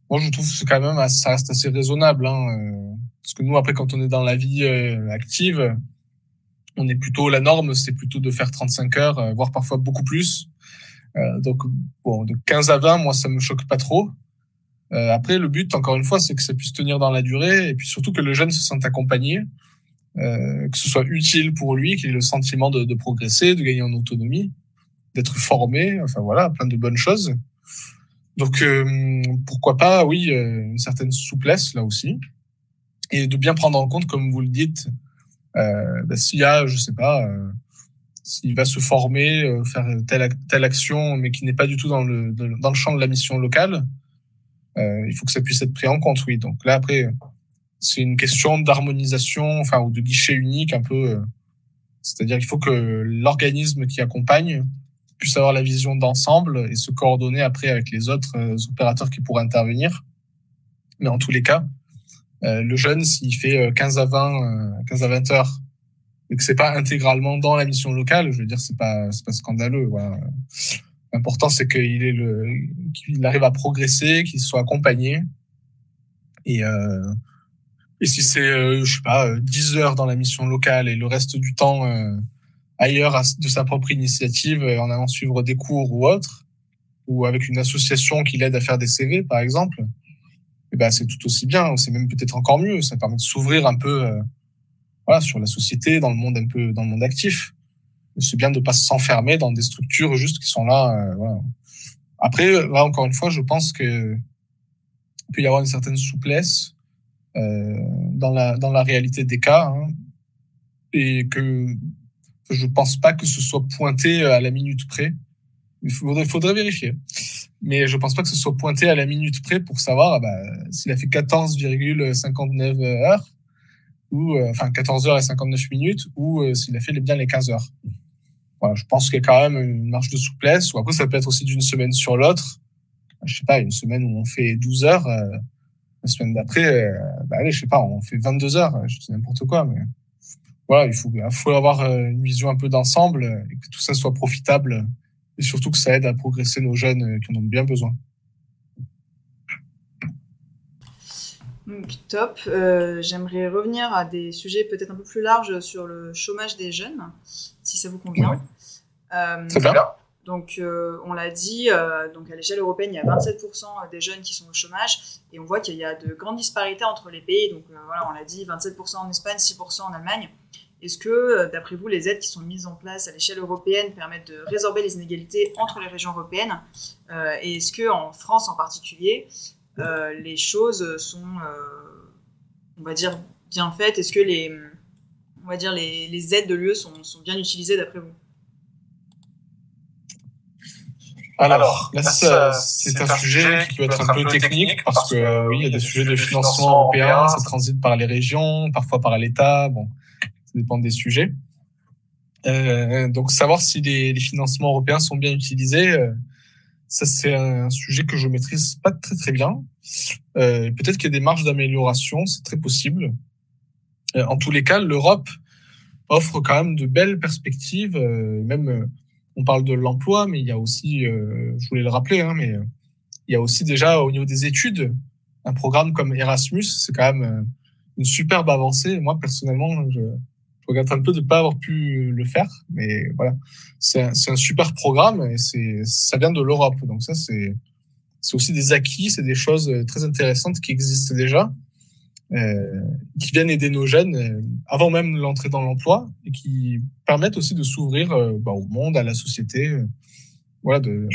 moi je trouve que c'est quand même ça reste assez raisonnable. Hein, parce que nous après quand on est dans la vie active, on est plutôt la norme, c'est plutôt de faire 35 heures, voire parfois beaucoup plus. Euh, donc, bon, de 15 à 20, moi, ça me choque pas trop. Euh, après, le but, encore une fois, c'est que ça puisse tenir dans la durée et puis surtout que le jeune se sente accompagné, euh, que ce soit utile pour lui, qu'il ait le sentiment de, de, progresser, de gagner en autonomie, d'être formé, enfin voilà, plein de bonnes choses. Donc, euh, pourquoi pas, oui, euh, une certaine souplesse là aussi, et de bien prendre en compte, comme vous le dites, euh, bah, s'il y a, je sais pas, s'il va se former, euh, faire telle, telle action, mais qui n'est pas du tout dans le, dans le champ de la mission locale, euh, il faut que ça puisse être pris en compte, oui. Donc là, après, c'est une question d'harmonisation, enfin, ou de guichet unique, un peu. Euh, c'est-à-dire qu'il faut que l'organisme qui accompagne puisse avoir la vision d'ensemble et se coordonner après avec les autres opérateurs qui pourraient intervenir. Mais en tous les cas, le jeune, s'il fait 15 à 20, 15 à 20 heures et que c'est pas intégralement dans la mission locale, je veux dire, c'est pas, c'est pas scandaleux. Voilà. L'important, c'est qu'il est le, qu'il arrive à progresser, qu'il soit accompagné. Et, euh, et si c'est, euh, je sais pas, 10 heures dans la mission locale et le reste du temps euh, ailleurs de sa propre initiative, euh, en allant suivre des cours ou autre, ou avec une association qui l'aide à faire des CV, par exemple, et eh ben c'est tout aussi bien. C'est même peut-être encore mieux. Ça permet de s'ouvrir un peu euh, sur la société, dans le monde un peu, dans le monde actif. C'est bien de pas s'enfermer dans des structures juste qui sont là. Euh, voilà. Après, là encore une fois, je pense que il peut y avoir une certaine souplesse euh, dans la dans la réalité des cas hein, et que je pense pas que ce soit pointé à la minute près. Il faudrait, faudrait vérifier. Mais je pense pas que ce soit pointé à la minute près pour savoir ah bah, s'il a fait 14,59 heures ou euh, enfin 14 heures et 59 minutes, ou euh, s'il a fait bien les 15 heures. Voilà, je pense qu'il y a quand même une marge de souplesse. Ou après, ça peut être aussi d'une semaine sur l'autre. Je sais pas, une semaine où on fait 12 heures, euh, la semaine d'après, bah allez, je sais pas, on fait 22 heures. Je dis n'importe quoi, mais voilà, il faut, il faut avoir une vision un peu d'ensemble et que tout ça soit profitable et surtout que ça aide à progresser nos jeunes qui en ont bien besoin. Donc, top. Euh, j'aimerais revenir à des sujets peut-être un peu plus larges sur le chômage des jeunes, si ça vous convient. Euh, C'est bien. Donc, euh, on l'a dit, donc à l'échelle européenne, il y a 27% des jeunes qui sont au chômage, et on voit qu'il y a de grandes disparités entre les pays. Donc, voilà, on l'a dit, 27% en Espagne, 6% en Allemagne. Est-ce que, d'après vous, les aides qui sont mises en place à l'échelle européenne permettent de résorber les inégalités entre les régions européennes? Et est-ce que, en France en particulier, euh, les choses sont, euh, on va dire, bien faites Est-ce que les, on va dire, les, aides de l'UE sont, bien utilisées d'après vous? Alors, là, c'est un sujet qui peut être un peu technique parce que oui, il y a des sujets de financement européen, ça transite par les régions, parfois par l'État. Bon, ça dépend des sujets. Euh, donc, savoir si les, financements européens sont bien utilisés, ça, c'est un sujet que je maîtrise pas très très bien. Euh, Peut-être qu'il y a des marges d'amélioration, c'est très possible. Euh, en tous les cas, l'Europe offre quand même de belles perspectives. Euh, même, euh, on parle de l'emploi, mais il y a aussi, euh, je voulais le rappeler, hein, mais il y a aussi déjà au niveau des études un programme comme Erasmus. C'est quand même une superbe avancée. Moi, personnellement, je, regrette un peu de ne pas avoir pu le faire, mais voilà, c'est un, un, super programme et c'est ça vient de l'Europe, donc ça c'est aussi des acquis, c'est des choses très intéressantes qui existent déjà, euh, qui viennent aider nos jeunes euh, avant même l'entrée dans l'emploi et qui permettent aussi de s'ouvrir euh, bah, au monde, à la société, voilà, de,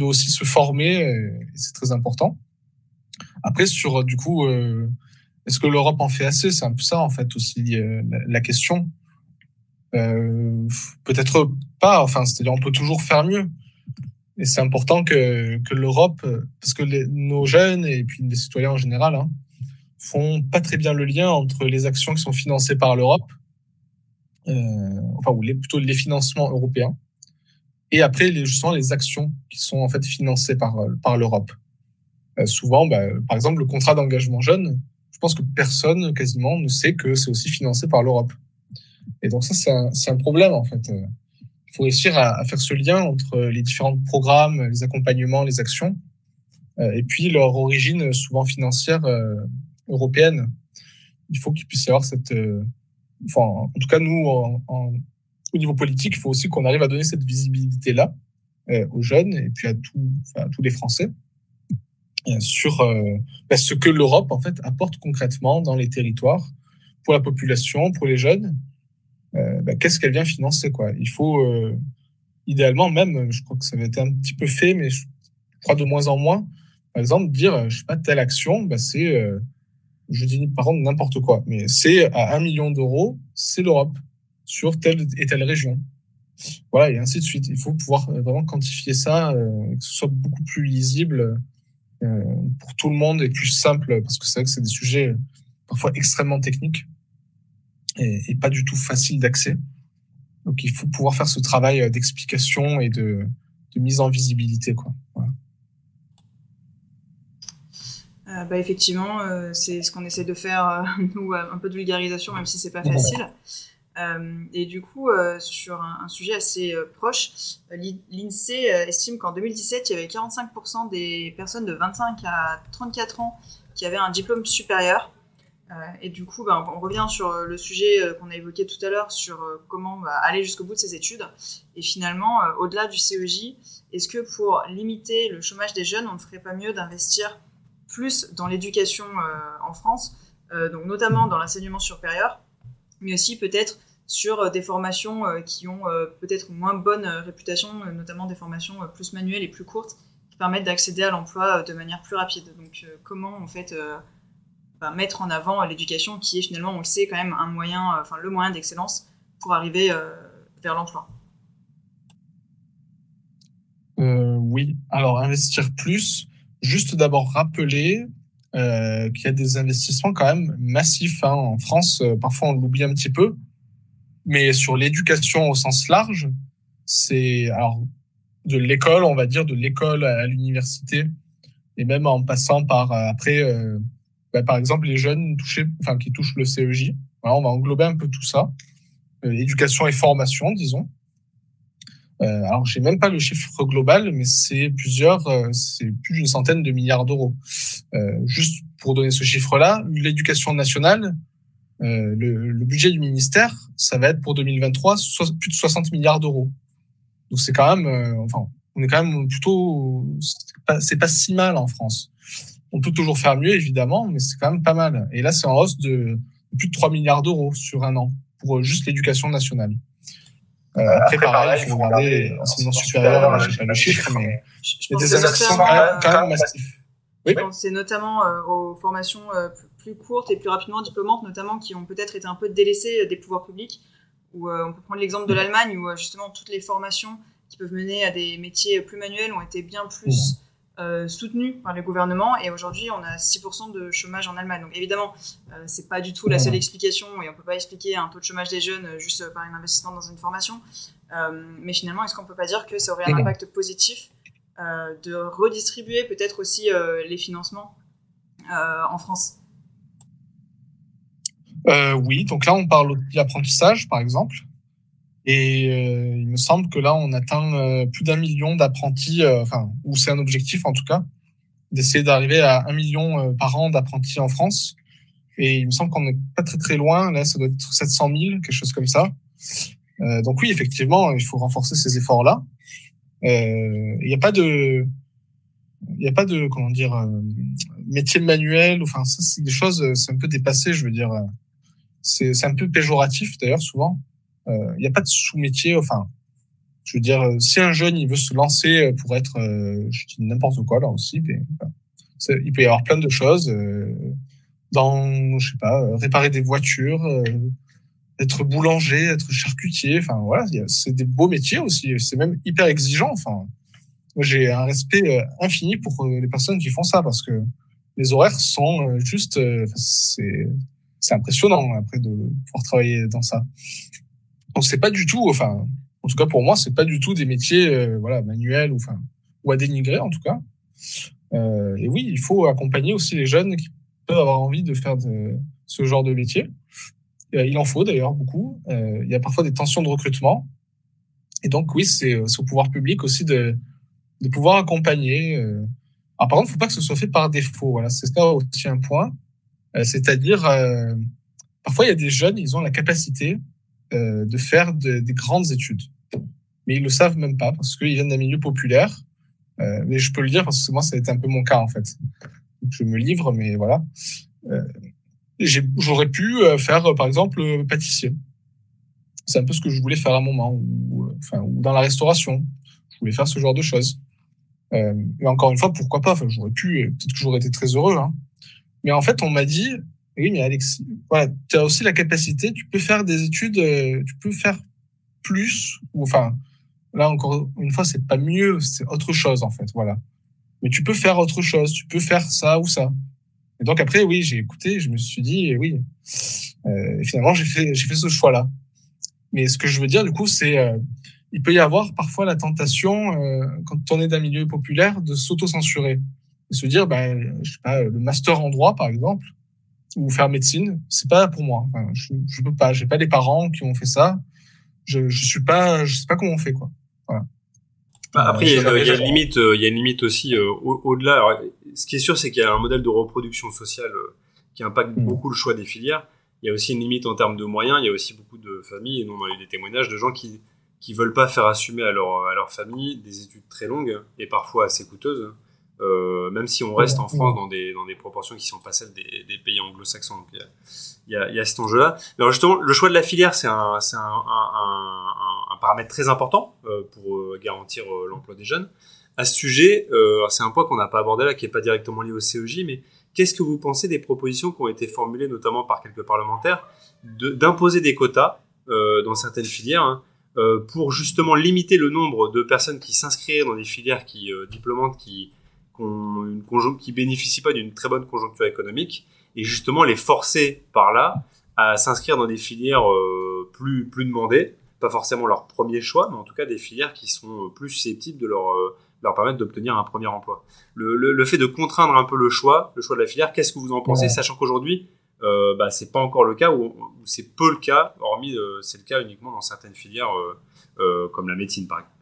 aussi se former, c'est très important. Après, sur du coup est-ce que l'Europe en fait assez? C'est un peu ça, en fait, aussi euh, la, question. Euh, Peut-être pas, enfin, c'est-à-dire on peut toujours faire mieux. Et c'est important que, l'Europe, parce que nos jeunes et puis les citoyens en général, hein, font pas très bien le lien entre les actions qui sont financées par l'Europe, euh, enfin, ou plutôt les financements européens, et après, justement, les actions qui sont en fait financées par, l'Europe. Souvent, bah, par exemple, le contrat d'engagement jeune, je pense que personne quasiment ne sait que c'est aussi financé par l'Europe. Et donc ça, c'est un, un, problème en fait. Il faut réussir à, faire ce lien entre les différents programmes, les accompagnements, les actions, et puis leur origine souvent financière européenne. Il faut qu'il puisse y avoir cette, enfin, en tout cas nous, au niveau politique, il faut aussi qu'on arrive à donner cette visibilité là aux jeunes et puis à, tout, à tous les Français sur euh, bah, ce que l'Europe en fait apporte concrètement dans les territoires pour la population, pour les jeunes. Euh, bah, qu'est-ce qu'elle vient financer quoi Il faut euh, idéalement même, je crois que ça avait été un petit peu fait, mais je crois de moins en moins. Par exemple, dire je sais pas telle action, bah, c'est je dis par exemple n'importe quoi, mais c'est à un million d'euros, c'est l'Europe sur telle et telle région. Voilà, et ainsi de suite. Il faut pouvoir vraiment quantifier ça, que ce soit beaucoup plus lisible euh, pour tout le monde et plus simple parce que c'est vrai que c'est des sujets parfois extrêmement techniques et, et pas du tout faciles d'accès. Donc il faut pouvoir faire ce travail d'explication et de, de, mise en visibilité. Quoi. Voilà. Euh, bah effectivement, euh, c'est ce qu'on essaie de faire, euh, nous, un peu de vulgarisation, même si c'est pas facile. Euh, et du coup, euh, sur un, sujet assez euh, proche, l'INSEE estime qu'en 2017, il y avait 45% des personnes de 25 à 34 ans qui avaient un diplôme supérieur. et du coup, ben, on revient sur le sujet qu'on a évoqué tout à l'heure, sur comment bah, aller jusqu'au bout de ces études. Et finalement, au-delà du CEJ, est-ce que pour limiter le chômage des jeunes, on ne ferait pas mieux d'investir plus dans l'éducation en France, donc notamment dans l'enseignement supérieur, mais aussi peut-être sur euh, des formations euh, qui ont euh, peut-être moins bonne réputation, notamment des formations plus manuelles et plus courtes, qui permettent d'accéder à l'emploi de manière plus rapide. Donc comment en fait bah, mettre en avant l'éducation qui est finalement, on le sait, quand même un moyen, enfin le moyen d'excellence pour arriver vers l'emploi? Oui, alors investir plus, juste d'abord rappeler qu'il y a des investissements quand même massifs hein. en France. parfois on l'oublie un petit peu, mais sur l'éducation au sens large, c'est alors de l'école, on va dire, de l'école à l'université, et même en passant par euh, après, euh, bah, par exemple, les jeunes touchés, enfin qui touchent le CEJ. Voilà, on va englober un peu tout ça, euh, éducation et formation, disons. Euh, alors, j'ai même pas le chiffre global, mais c'est plusieurs, euh, c'est plus d'une centaine de milliards d'euros. Euh, juste pour donner ce chiffre-là, l'éducation nationale, euh, le, le, budget du ministère, ça va être pour 2023 plus de 60 milliards d'euros. Donc c'est quand même, euh, enfin, on est quand même plutôt, c'est pas, pas, si mal en France. On peut toujours faire mieux évidemment, mais c'est quand même pas mal. Et là, c'est en hausse de, plus de 3 milliards d'euros sur un an pour juste l'éducation nationale. Euh, après, pareil, il faut regarder l'enseignement supérieur, j'ai pas le chiffre, mais il y a des investissements quand même massifs. Oui. C'est notamment euh, aux formations euh, plus courtes et plus rapidement diplômantes, notamment qui ont peut-être été un peu délaissées des pouvoirs publics. Où, euh, on peut prendre l'exemple de l'Allemagne, où justement toutes les formations qui peuvent mener à des métiers plus manuels ont été bien plus euh, soutenues par les gouvernements. Et aujourd'hui, on a 6% de chômage en Allemagne. Donc évidemment, euh, c'est pas du tout la seule explication, et on peut pas expliquer un taux de chômage des jeunes juste par un investissement dans une formation. mais finalement, est-ce qu'on peut pas dire que ça aurait un impact positif de redistribuer peut-être aussi les financements en France? Euh, oui, donc là, on parle d'apprentissage, par exemple. Et euh, il me semble que là, on atteint euh, plus d'un million d'apprentis, euh, enfin, ou c'est un objectif en tout cas, d'essayer d'arriver à un million euh, par an d'apprentis en France. Et il me semble qu'on n'est pas très très loin. Là, ça doit être 700 000, quelque chose comme ça. donc oui, effectivement, il faut renforcer ces efforts-là. Il n'y a pas de, il n'y a pas de comment dire métier manuel. Enfin, ça, c'est des choses, c'est un peu dépassé, je veux dire c'est un peu péjoratif d'ailleurs souvent. Il euh, n'y a pas de sous-métier. Enfin, je veux dire, si un jeune il veut se lancer pour être, euh, je dis n'importe quoi là aussi, il peut y avoir plein de choses. Euh, dans, je sais pas, réparer des voitures, être boulanger, être charcutier. Enfin voilà, c'est des beaux métiers aussi. C'est même hyper exigeant. Enfin, j'ai un respect infini pour les personnes qui font ça parce que les horaires sont juste, c'est c'est impressionnant après de pouvoir travailler dans ça. Donc c'est pas du tout, enfin, en tout cas pour moi, c'est pas du tout des métiers, euh, voilà, manuels ou enfin ou à dénigrer en tout cas. Euh, et oui, il faut accompagner aussi les jeunes qui peuvent avoir envie de faire ce genre de métier. il en faut d'ailleurs beaucoup. il y a parfois des tensions de recrutement. Et donc, oui, c'est au pouvoir public aussi de, pouvoir accompagner. Alors, par contre, il ne faut pas que ce soit fait par défaut. C'est ça aussi un point. C'est-à-dire, parfois, il y a des jeunes, ils ont la capacité de faire des grandes études. Mais ils le savent même pas parce qu'ils viennent d'un milieu populaire. mais je peux le dire parce que moi, ça a été un peu mon cas, en fait. je me livre, mais voilà j'aurais pu euh, faire, par exemple, euh, pâtissier. C'est un peu ce que je voulais faire à un moment, ou, euh, enfin, ou dans la restauration. Je voulais faire ce genre de choses. Euh, mais encore une fois, pourquoi pas? Enfin, J'aurais pu, peut-être que j'aurais été très heureux. Hein. Mais en fait, on m'a dit, oui, mais Alexis, voilà, tu as aussi la capacité, tu peux faire des études, tu peux faire plus, ou enfin, là encore une fois, c'est pas mieux, c'est autre chose en fait, voilà. Mais tu peux faire autre chose, tu peux faire ça ou ça. Et donc après, oui, j'ai écouté, je me suis dit, oui, euh, finalement, j'ai fait, j'ai fait ce choix-là. Mais ce que je veux dire, du coup, c'est, euh, il peut y avoir parfois la tentation, euh, quand on est d'un milieu populaire, de s'auto-censurer. Se dire, ben, je sais pas, le master en droit, par exemple, ou faire médecine, c'est pas pour moi. Enfin, je, je peux pas, j'ai pas des parents qui ont fait ça. Je, je suis pas, je sais pas comment on fait, quoi. Voilà. Bah, après, il y, a, une limite, il y a une limite aussi au-delà ce qui est sûr, c'est qu'il y a un modèle de reproduction sociale euh, qui impacte mmh. beaucoup le choix des filières. Il y a aussi une limite en termes de moyens. Il y a aussi beaucoup de familles, et nous on a eu des témoignages de gens qui qui veulent pas faire assumer à leur à leur famille des études très longues et parfois assez coûteuses. Euh, même si on reste en France dans des, dans des proportions qui sont pas celles des, des pays anglo-saxons. Donc il y a, il y y a cet enjeu-là. Alors justement, le choix de la filière, c'est un, c'est un, un, un, paramètre très important euh, pour euh, garantir euh, l'emploi des jeunes à ce sujet, euh, c'est un point qu'on n'a pas abordé là, qui n'est pas directement lié au CEJ, mais qu'est-ce que vous pensez des propositions qui ont été formulées notamment par quelques parlementaires d'imposer des quotas euh, dans certaines filières hein, euh, pour justement limiter le nombre de personnes qui s'inscrivent dans des filières qui euh, diplômantes qui qui bénéficient pas d'une très bonne conjoncture économique et justement les forcer par là à s'inscrire dans des filières euh, plus plus demandées, pas forcément leur premier choix, mais en tout cas des filières qui sont plus susceptibles de leur euh, leur permettre d'obtenir un premier emploi. Le, le, le, fait de contraindre un peu le choix, le choix de la filière, qu'est-ce que vous en pensez, sachant qu'aujourd'hui, euh, bah, c'est pas encore le cas ou, c'est peu le cas, hormis euh, c'est le cas uniquement dans certaines filières euh, euh comme la médecine par exemple.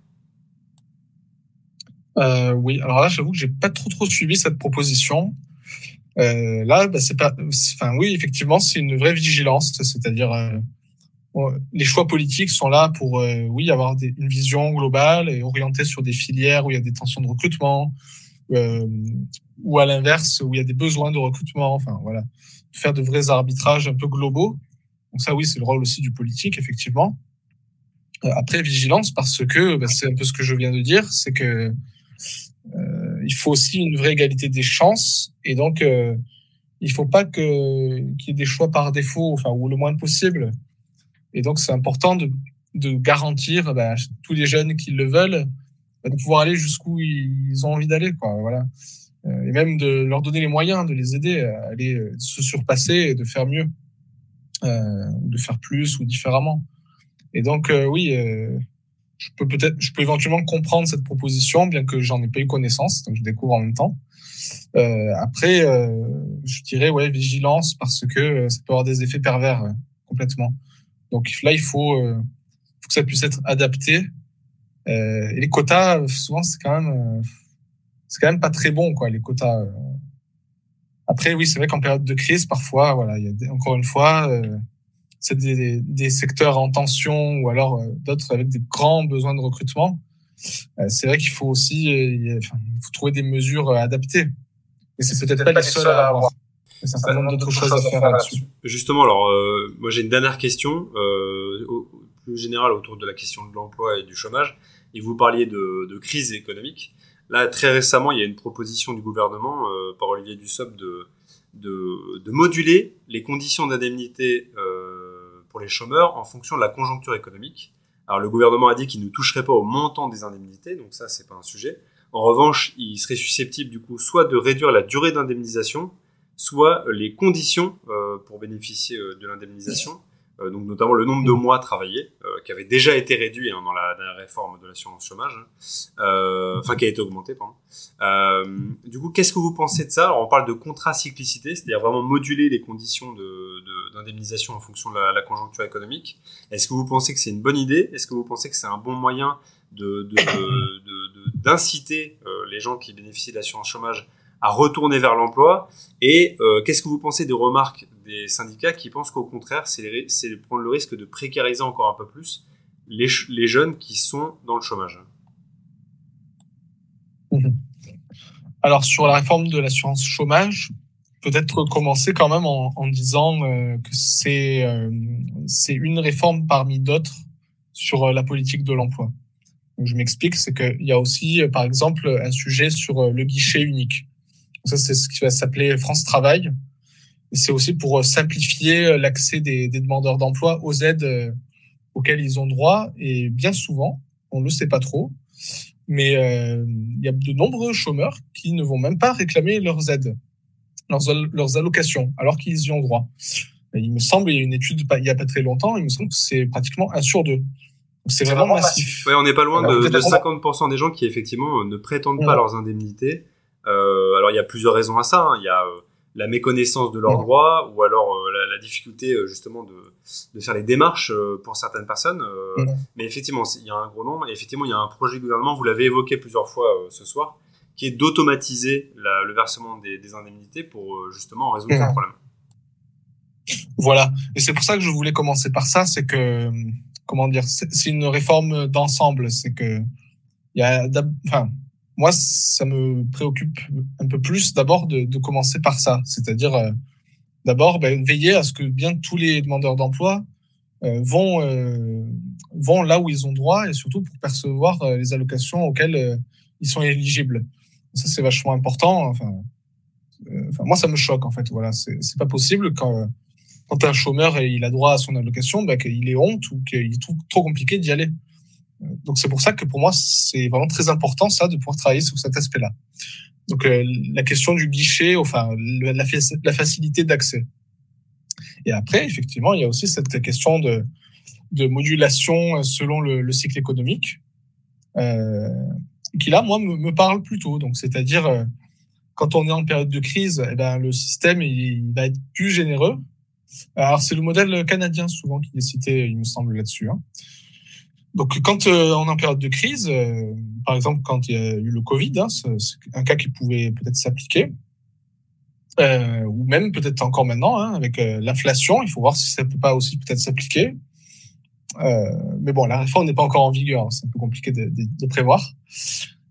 Euh, oui, alors là, j'avoue que j'ai pas trop trop suivi cette proposition. là, bah, c'est pas, enfin oui, effectivement, c'est une vraie vigilance, c'est-à-dire les choix politiques sont là pour, euh, oui, avoir des, une vision globale et orientée sur des filières où il y a des tensions de recrutement, euh, ou à l'inverse où il y a des besoins de recrutement. Enfin, voilà, faire de vrais arbitrages un peu globaux. Donc ça, oui, c'est le rôle aussi du politique, effectivement. Euh, après, vigilance, parce que bah, c'est un peu ce que je viens de dire, c'est que euh, il faut aussi une vraie égalité des chances, et donc euh, il faut pas que qu'il y ait des choix par défaut, enfin ou le moins possible et donc, c'est important de, de garantir bah, tous les jeunes qui le veulent bah, de pouvoir aller jusqu'où ils ont envie d'aller. Quoi, voilà. Euh, et même de leur donner les moyens, de les aider à aller euh, se surpasser et de faire mieux, euh, de faire plus ou différemment. Et donc, euh, oui, euh, je peux peut-être, je peux éventuellement comprendre cette proposition, bien que j'en ai pas eu connaissance, donc je découvre en même temps. Euh, après, je dirais ouais vigilance parce que ça peut avoir des effets pervers complètement. Donc là, il faut, euh, que ça puisse être adapté. Euh, et les quotas, souvent, c'est quand même, euh, c'est quand même pas très bon, quoi, les quotas. Euh. Après, oui, c'est vrai qu'en période de crise, parfois, voilà, il y a encore une fois, euh, c'est des, secteurs en tension ou alors d'autres avec des grands besoins de recrutement. c'est vrai qu'il faut aussi, faut trouver des mesures adaptées. Et c'est peut-être pas les seules à avoir d'autres choses à faire là-dessus. Justement, alors, euh, moi j'ai une dernière question, euh, plus générale autour de la question de l'emploi et du chômage. Et vous parliez de, crise économique. Là, très récemment, il y a une proposition du gouvernement euh, par Olivier Dussopt de, de, moduler les conditions d'indemnité euh, pour les chômeurs en fonction de la conjoncture économique. Alors, le gouvernement a dit qu'il ne toucherait pas au montant des indemnités, donc ça, c'est pas un sujet. En revanche, il serait susceptible, du coup, soit de réduire la durée d'indemnisation, soit les conditions euh, pour bénéficier euh, de l'indemnisation, donc notamment le nombre de mois travaillés, euh, qui avait déjà été réduit hein, dans la dernière réforme de l'assurance chômage, euh, enfin qui a été augmenté, pardon. du coup, qu'est-ce que vous pensez de ça? Alors, on parle de contracyclicité, c'est-à-dire vraiment moduler les conditions d'indemnisation de, en fonction de la, conjoncture économique. Est-ce que vous pensez que c'est une bonne idée? Est-ce que vous pensez que c'est un bon moyen d'inciter de, les gens qui bénéficient de l'assurance chômage à retourner vers l'emploi? Et qu'est-ce que vous pensez des remarques des syndicats qui pensent qu'au contraire, c'est prendre le risque de précariser encore un peu plus les, jeunes qui sont dans le chômage. Mhm. Alors sur la réforme de l'assurance chômage, peut-être commencer quand même en, disant euh, que c'est euh, c'est une réforme parmi d'autres sur euh, la politique de l'emploi. Je m'explique, c'est qu'il y a aussi, par exemple, un sujet sur le guichet unique. Ça, c'est ce qui va s'appeler France Travail, c'est aussi pour euh, simplifier euh, l'accès des, demandeurs d'emploi aux aides euh, auxquelles ils ont droit. Et bien souvent, on ne le sait pas trop, mais il y a de nombreux chômeurs qui ne vont même pas réclamer leurs aides, leurs, allocations, alors qu'ils y ont droit. il me semble, il y a une étude il n'y a pas très longtemps, il me semble que c'est pratiquement un sur deux. C'est vraiment, massif. on n'est pas loin de, 50% des gens qui effectivement ne prétendent pas leurs indemnités. alors il y a plusieurs raisons à ça. Hein. Il y a la méconnaissance de leurs droits ou alors euh, la, difficulté euh, justement de, de, faire les démarches euh, pour certaines personnes. Mais effectivement, il y a un gros nombre. Et effectivement, il y a un projet gouvernement, vous l'avez évoqué plusieurs fois ce soir, qui est d'automatiser le versement des, des, indemnités pour justement résoudre ce problème. Voilà. Et c'est pour ça que je voulais commencer par ça, c'est que, comment dire, c'est une réforme d'ensemble. C'est que, il y a, enfin, moi, ça me préoccupe un peu plus d'abord de, commencer par ça, c'est-à-dire euh, d'abord ben, veiller à ce que bien tous les demandeurs d'emploi euh, vont euh, vont là où ils ont droit et surtout pour percevoir les allocations auxquelles ils sont éligibles. Ça, c'est vachement important. Enfin, moi, ça me choque en fait. Voilà, c'est pas possible quand quand un chômeur et il a droit à son allocation, ben, qu'il ait honte ou qu'il est trop compliqué d'y aller. Donc c'est pour ça que pour moi c'est vraiment très important ça de pouvoir travailler sur cet aspect-là. Donc euh, la question du guichet, enfin la, facilité d'accès. Et après effectivement il y a aussi cette question de, modulation selon le, le cycle économique, euh, qui là moi me, parle plutôt. Donc c'est-à-dire euh, quand on est en période de crise, eh ben, le système il, va être plus généreux. Alors c'est le modèle canadien souvent qui est cité, il me semble là-dessus. Hein. Donc, quand euh, on est en période de crise, euh, par exemple, quand il y a eu le Covid, hein, c'est un cas qui pouvait peut-être s'appliquer, euh, ou même peut-être encore maintenant, hein, avec l'inflation, il faut voir si ça peut pas aussi peut-être s'appliquer. mais bon, la réforme n'est pas encore en vigueur, hein, c'est un peu compliqué de, prévoir.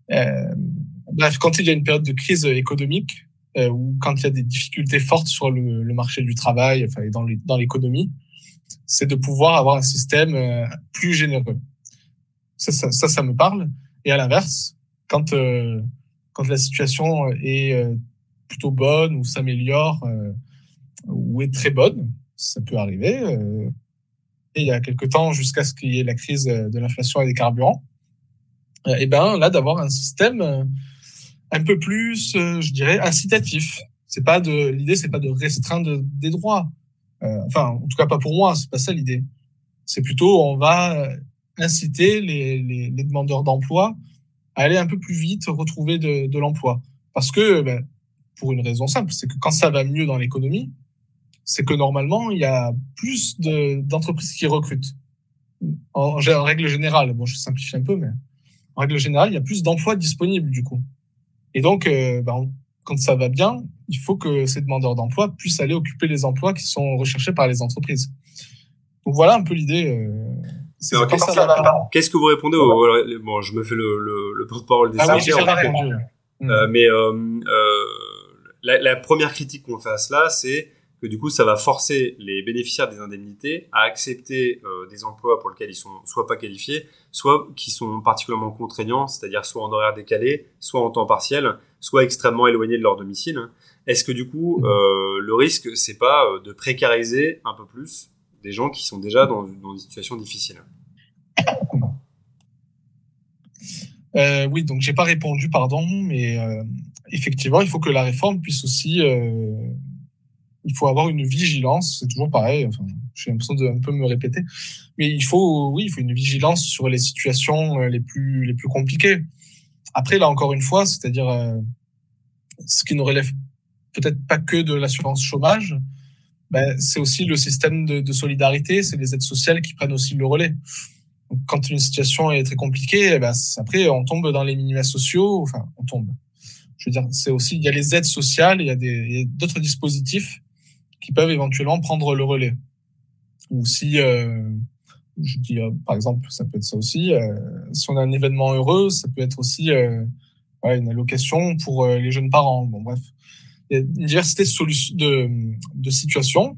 bref, quand il y a une période de crise économique, ou quand il y a des difficultés fortes sur le, le marché du travail, enfin, dans l'économie, c'est de pouvoir avoir un système plus généreux. Ça, ça, me parle. Et à l'inverse, quand, euh, quand la situation est euh, plutôt bonne ou s'améliore euh, ou est très bonne, ça peut arriver. il y a quelque temps, jusqu'à ce qu'il y ait la crise de l'inflation et des carburants, et ben là d'avoir un système un peu plus, je dirais, incitatif. C'est pas de l'idée, c'est pas de restreindre des droits. enfin, en tout cas pas pour moi, c'est pas ça l'idée. C'est plutôt on va inciter les, les, les demandeurs d'emploi à aller un peu plus vite retrouver de, de l'emploi. Parce que, ben, pour une raison simple, c'est que quand ça va mieux dans l'économie, c'est que normalement, il y a plus d'entreprises qui recrutent. En, en, règle générale, bon, je simplifie un peu, mais en règle générale, il y a plus d'emplois disponibles du coup. Et donc, euh, ben, quand ça va bien, il faut que ces demandeurs d'emploi puissent aller occuper les emplois qui sont recherchés par les entreprises. Donc voilà un peu l'idée. Euh, Qu'est-ce que vous répondez au, Bon, je me fais le, le, le porte-parole des ah euh, mais euh, euh, la, la, première critique qu'on fait à cela, c'est que du coup, ça va forcer les bénéficiaires des indemnités à accepter euh, des emplois pour lesquels ils sont soit pas qualifiés, soit qui sont particulièrement contraignants, c'est-à-dire soit en horaire décalé, soit en temps partiel, soit extrêmement éloignés de leur domicile. Est-ce que du coup, euh, le risque, c'est pas de précariser un peu plus des gens qui sont déjà dans, dans une situation difficile. Euh, oui, donc j'ai pas répondu, pardon, mais euh, effectivement, il faut que la réforme puisse aussi euh, il faut avoir une vigilance. C'est toujours pareil. Enfin, j'ai l'impression de un peu me répéter, mais il faut, oui, il faut une vigilance sur les situations les plus les plus compliquées. Après, là encore une fois, c'est-à-dire ce qui ne relève peut-être pas que de l'assurance chômage, ben, c'est aussi le système de, de solidarité, c'est les aides sociales qui prennent aussi le relais. Quand une situation est très compliquée, eh ben, après, on tombe dans les minima sociaux, enfin, on tombe. Je veux dire, c'est aussi, il y a les aides sociales, il y a d'autres dispositifs qui peuvent éventuellement prendre le relais. Ou si, euh, je dis, euh, par exemple, ça peut être ça aussi, euh, si on a un événement heureux, ça peut être aussi euh, ouais, une allocation pour euh, les jeunes parents. Bon, bref il y a une diversité de, de, de situations.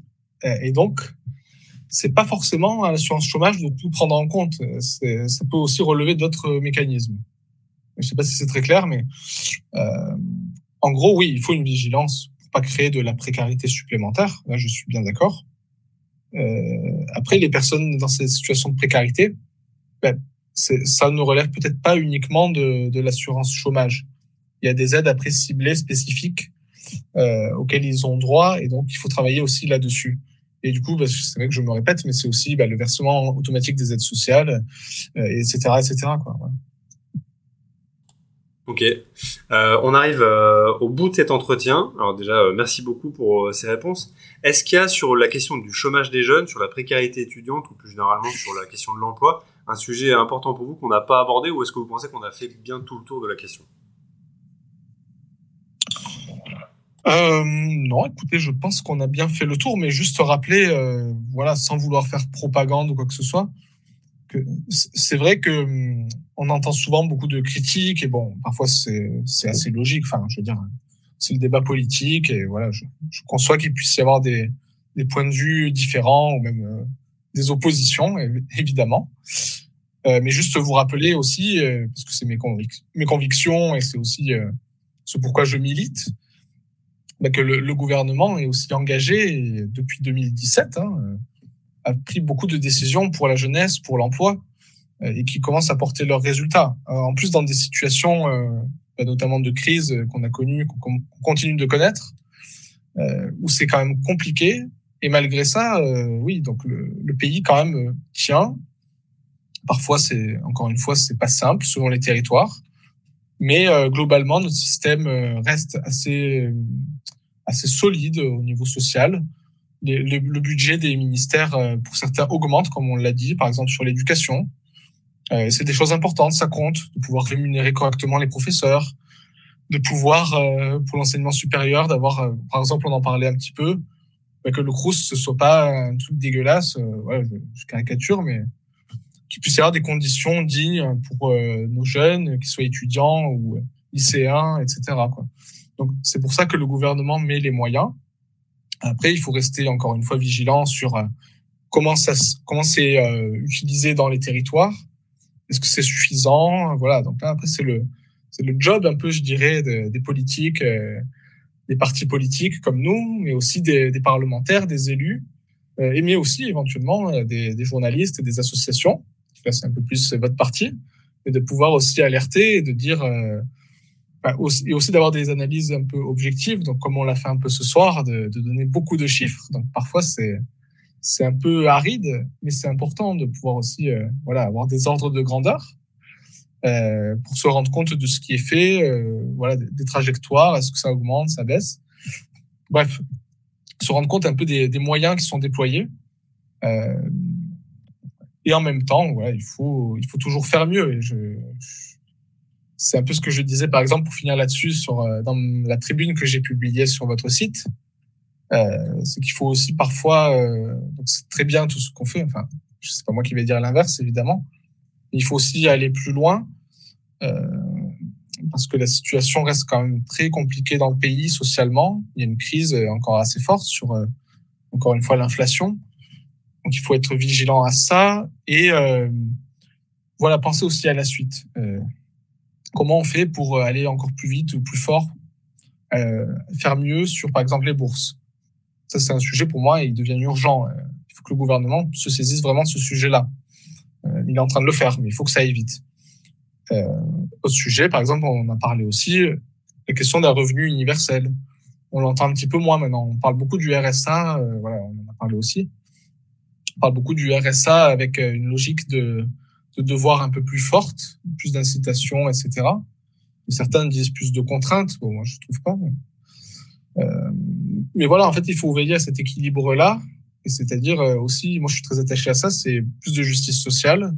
Et donc, c'est pas forcément à l'assurance chômage de tout prendre en compte. Ça peut aussi relever d'autres mécanismes. Je sais pas si c'est très clair, mais euh, en gros, oui, il faut une vigilance pour pas créer de la précarité supplémentaire. Là, je suis bien d'accord. Euh, après, les personnes dans ces situations de précarité, ben, ça ne relève peut-être pas uniquement de, de l'assurance chômage. Il y a des aides après ciblées spécifiques euh, auxquels ils ont droit, et donc il faut travailler aussi là-dessus. Et du coup, bah, c'est vrai que je me répète, mais c'est aussi bah, le versement automatique des aides sociales, euh, etc., etc. Quoi, Ok, euh, on arrive au bout de cet entretien. Alors déjà, merci beaucoup pour ces réponses. Est-ce qu'il y a sur la question du chômage des jeunes, sur la précarité étudiante ou plus généralement sur la question de l'emploi, un sujet important pour vous qu'on n'a pas abordé ou est-ce que vous pensez qu'on a fait bien tout le tour de la question? Euh, non, écoutez, je pense qu'on a bien fait le tour, mais juste rappeler, euh, voilà, sans vouloir faire propagande ou quoi que ce soit, que c'est vrai que hum, on entend souvent beaucoup de critiques et bon, parfois c'est assez logique. Enfin, je veux dire, c'est le débat politique et voilà, je, conçois qu'il puisse y avoir des points de vue différents ou même euh, des oppositions, évidemment. Mais juste vous rappeler aussi, parce que c'est mes convictions et c'est aussi ce pourquoi je milite, bah, que le, le, gouvernement est aussi engagé depuis 2017, hein, a pris beaucoup de décisions pour la jeunesse, pour l'emploi, euh, et qui commencent à porter leurs résultats. Euh, en plus, dans des situations, euh, bah, notamment de crise qu'on a connues, qu'on continue de connaître, où c'est quand même compliqué. Et malgré ça, oui, donc le, le, pays quand même tient. Parfois, c'est encore une fois, c'est pas simple selon les territoires, mais globalement, notre système reste assez assez solide au niveau social. Le, budget des ministères, euh, pour certains, augmente, comme on l'a dit, par exemple sur l'éducation. Euh, c'est des choses importantes, ça compte, de pouvoir rémunérer correctement les professeurs, de pouvoir, euh, pour l'enseignement supérieur, d'avoir, par exemple, on en parlait un petit peu, bah, que le CRUS, ce soit pas un truc dégueulasse, je, caricature, mais qu'il puisse y avoir des conditions dignes pour nos jeunes, qu'ils soient étudiants ou lycéens, etc. Donc c'est pour ça que le gouvernement met les moyens. Après, il faut rester encore une fois vigilant sur euh, comment ça comment c'est euh, utilisé dans les territoires. Est-ce que c'est suffisant? Voilà. Donc là, après c'est le c'est le job un peu, je dirais, de, des politiques, euh, des partis politiques comme nous, mais aussi des, des parlementaires, des élus, euh, et mais aussi éventuellement euh, des, des journalistes et des associations. Là, c'est un peu plus votre parti, et de pouvoir aussi alerter et de dire et aussi d'avoir des analyses un peu objectives, donc comme on l'a fait un peu ce soir, de, donner beaucoup de chiffres. Donc parfois c'est c'est un peu aride, mais c'est important de pouvoir aussi euh, voilà avoir des ordres de grandeur euh, pour se rendre compte de ce qui est fait, euh, voilà des, trajectoires, est-ce que ça augmente, ça baisse. Bref, se rendre compte un peu des, moyens qui sont déployés. Et en même temps, voilà, il faut il faut toujours faire mieux. Je c'est un peu ce que je disais, par exemple, pour finir là-dessus, sur euh, dans la tribune que j'ai publiée sur votre site. Euh, c'est qu'il faut aussi parfois, euh, c'est très bien tout ce qu'on fait. Enfin, sais pas moi qui vais dire l'inverse, évidemment. Il faut aussi aller plus loin euh, parce que la situation reste quand même très compliquée dans le pays socialement. Il y a une crise encore assez forte sur, euh, encore une fois, l'inflation. Donc il faut être vigilant à ça et euh, voilà, penser aussi à la suite. Comment on fait pour euh, aller encore plus vite ou plus fort, euh, faire mieux sur, par exemple, les bourses? Ça, c'est un sujet pour moi, et il devient urgent. Euh, il faut que le gouvernement se saisisse vraiment de ce sujet-là. Il est en train de le faire, mais il faut que ça aille vite. Autre sujet, par exemple, on a parlé aussi la question d'un revenu universel. on l'entend un petit peu moins maintenant. On parle beaucoup du RSA, voilà, on en a parlé aussi. On parle beaucoup du RSA avec une logique de, de devoir un peu plus forte, plus d'incitation, etc. certains disent plus de contraintes. Bon, moi, je trouve pas. Mais, euh, mais voilà, en fait, il faut veiller à cet équilibre-là. Et c'est-à-dire aussi, moi, je suis très attaché à ça, c'est plus de justice sociale,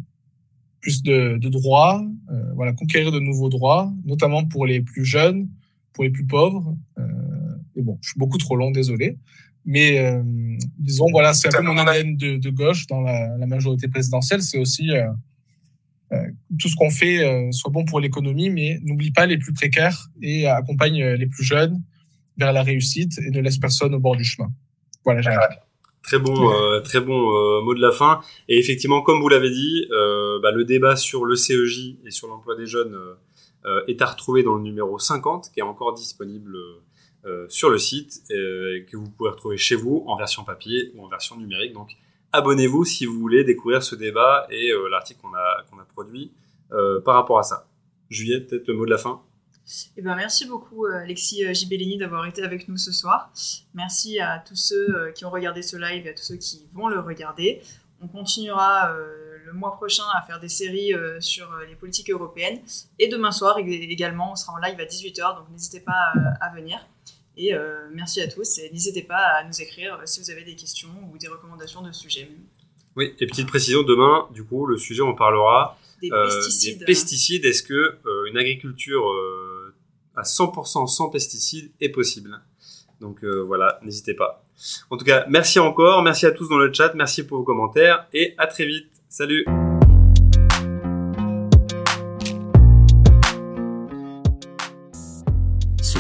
plus de, de droits, euh, voilà, conquérir de nouveaux droits, notamment pour les plus jeunes, pour les plus pauvres. Euh, et bon, je suis beaucoup trop long, désolé. Mais euh, disons, voilà, c'est un peu mon ADN de, de, gauche dans la, la majorité présidentielle. C'est aussi euh, euh, tout ce qu'on fait soit bon pour l'économie, mais n'oublie pas les plus précaires et accompagne les plus jeunes vers la réussite et ne laisse personne au bord du chemin. Voilà, j'arrête. Très bon, euh, très bon euh, mot de la fin. Et effectivement, comme vous l'avez dit, euh, bah, le débat sur le CEJ et sur l'emploi des jeunes est à retrouver dans le numéro 50, qui est encore disponible sur le site, et que vous pouvez retrouver chez vous en version papier ou en version numérique. Donc, abonnez-vous si vous voulez découvrir ce débat et l'article qu'on a, produit par rapport à ça. Juliette, peut-être le mot de la fin? Eh ben, merci beaucoup euh, Alexis euh, Gibellini d'avoir été avec nous ce soir. Merci à tous ceux euh, qui ont regardé ce live et à tous ceux qui vont le regarder. On continuera le mois prochain à faire des séries sur les politiques européennes. Et demain soir également, on sera en live à 18h, donc n'hésitez pas à venir. Et merci à tous et n'hésitez pas à nous écrire si vous avez des questions ou des recommandations de sujets. Oui, et petite précision, demain, du coup, le sujet, on parlera des pesticides. Des pesticides. Est-ce que une agriculture à 100% sans pesticides est possible? Donc euh, voilà, n'hésitez pas. En tout cas, merci encore, merci à tous dans le chat, merci pour vos commentaires et à très vite. Salut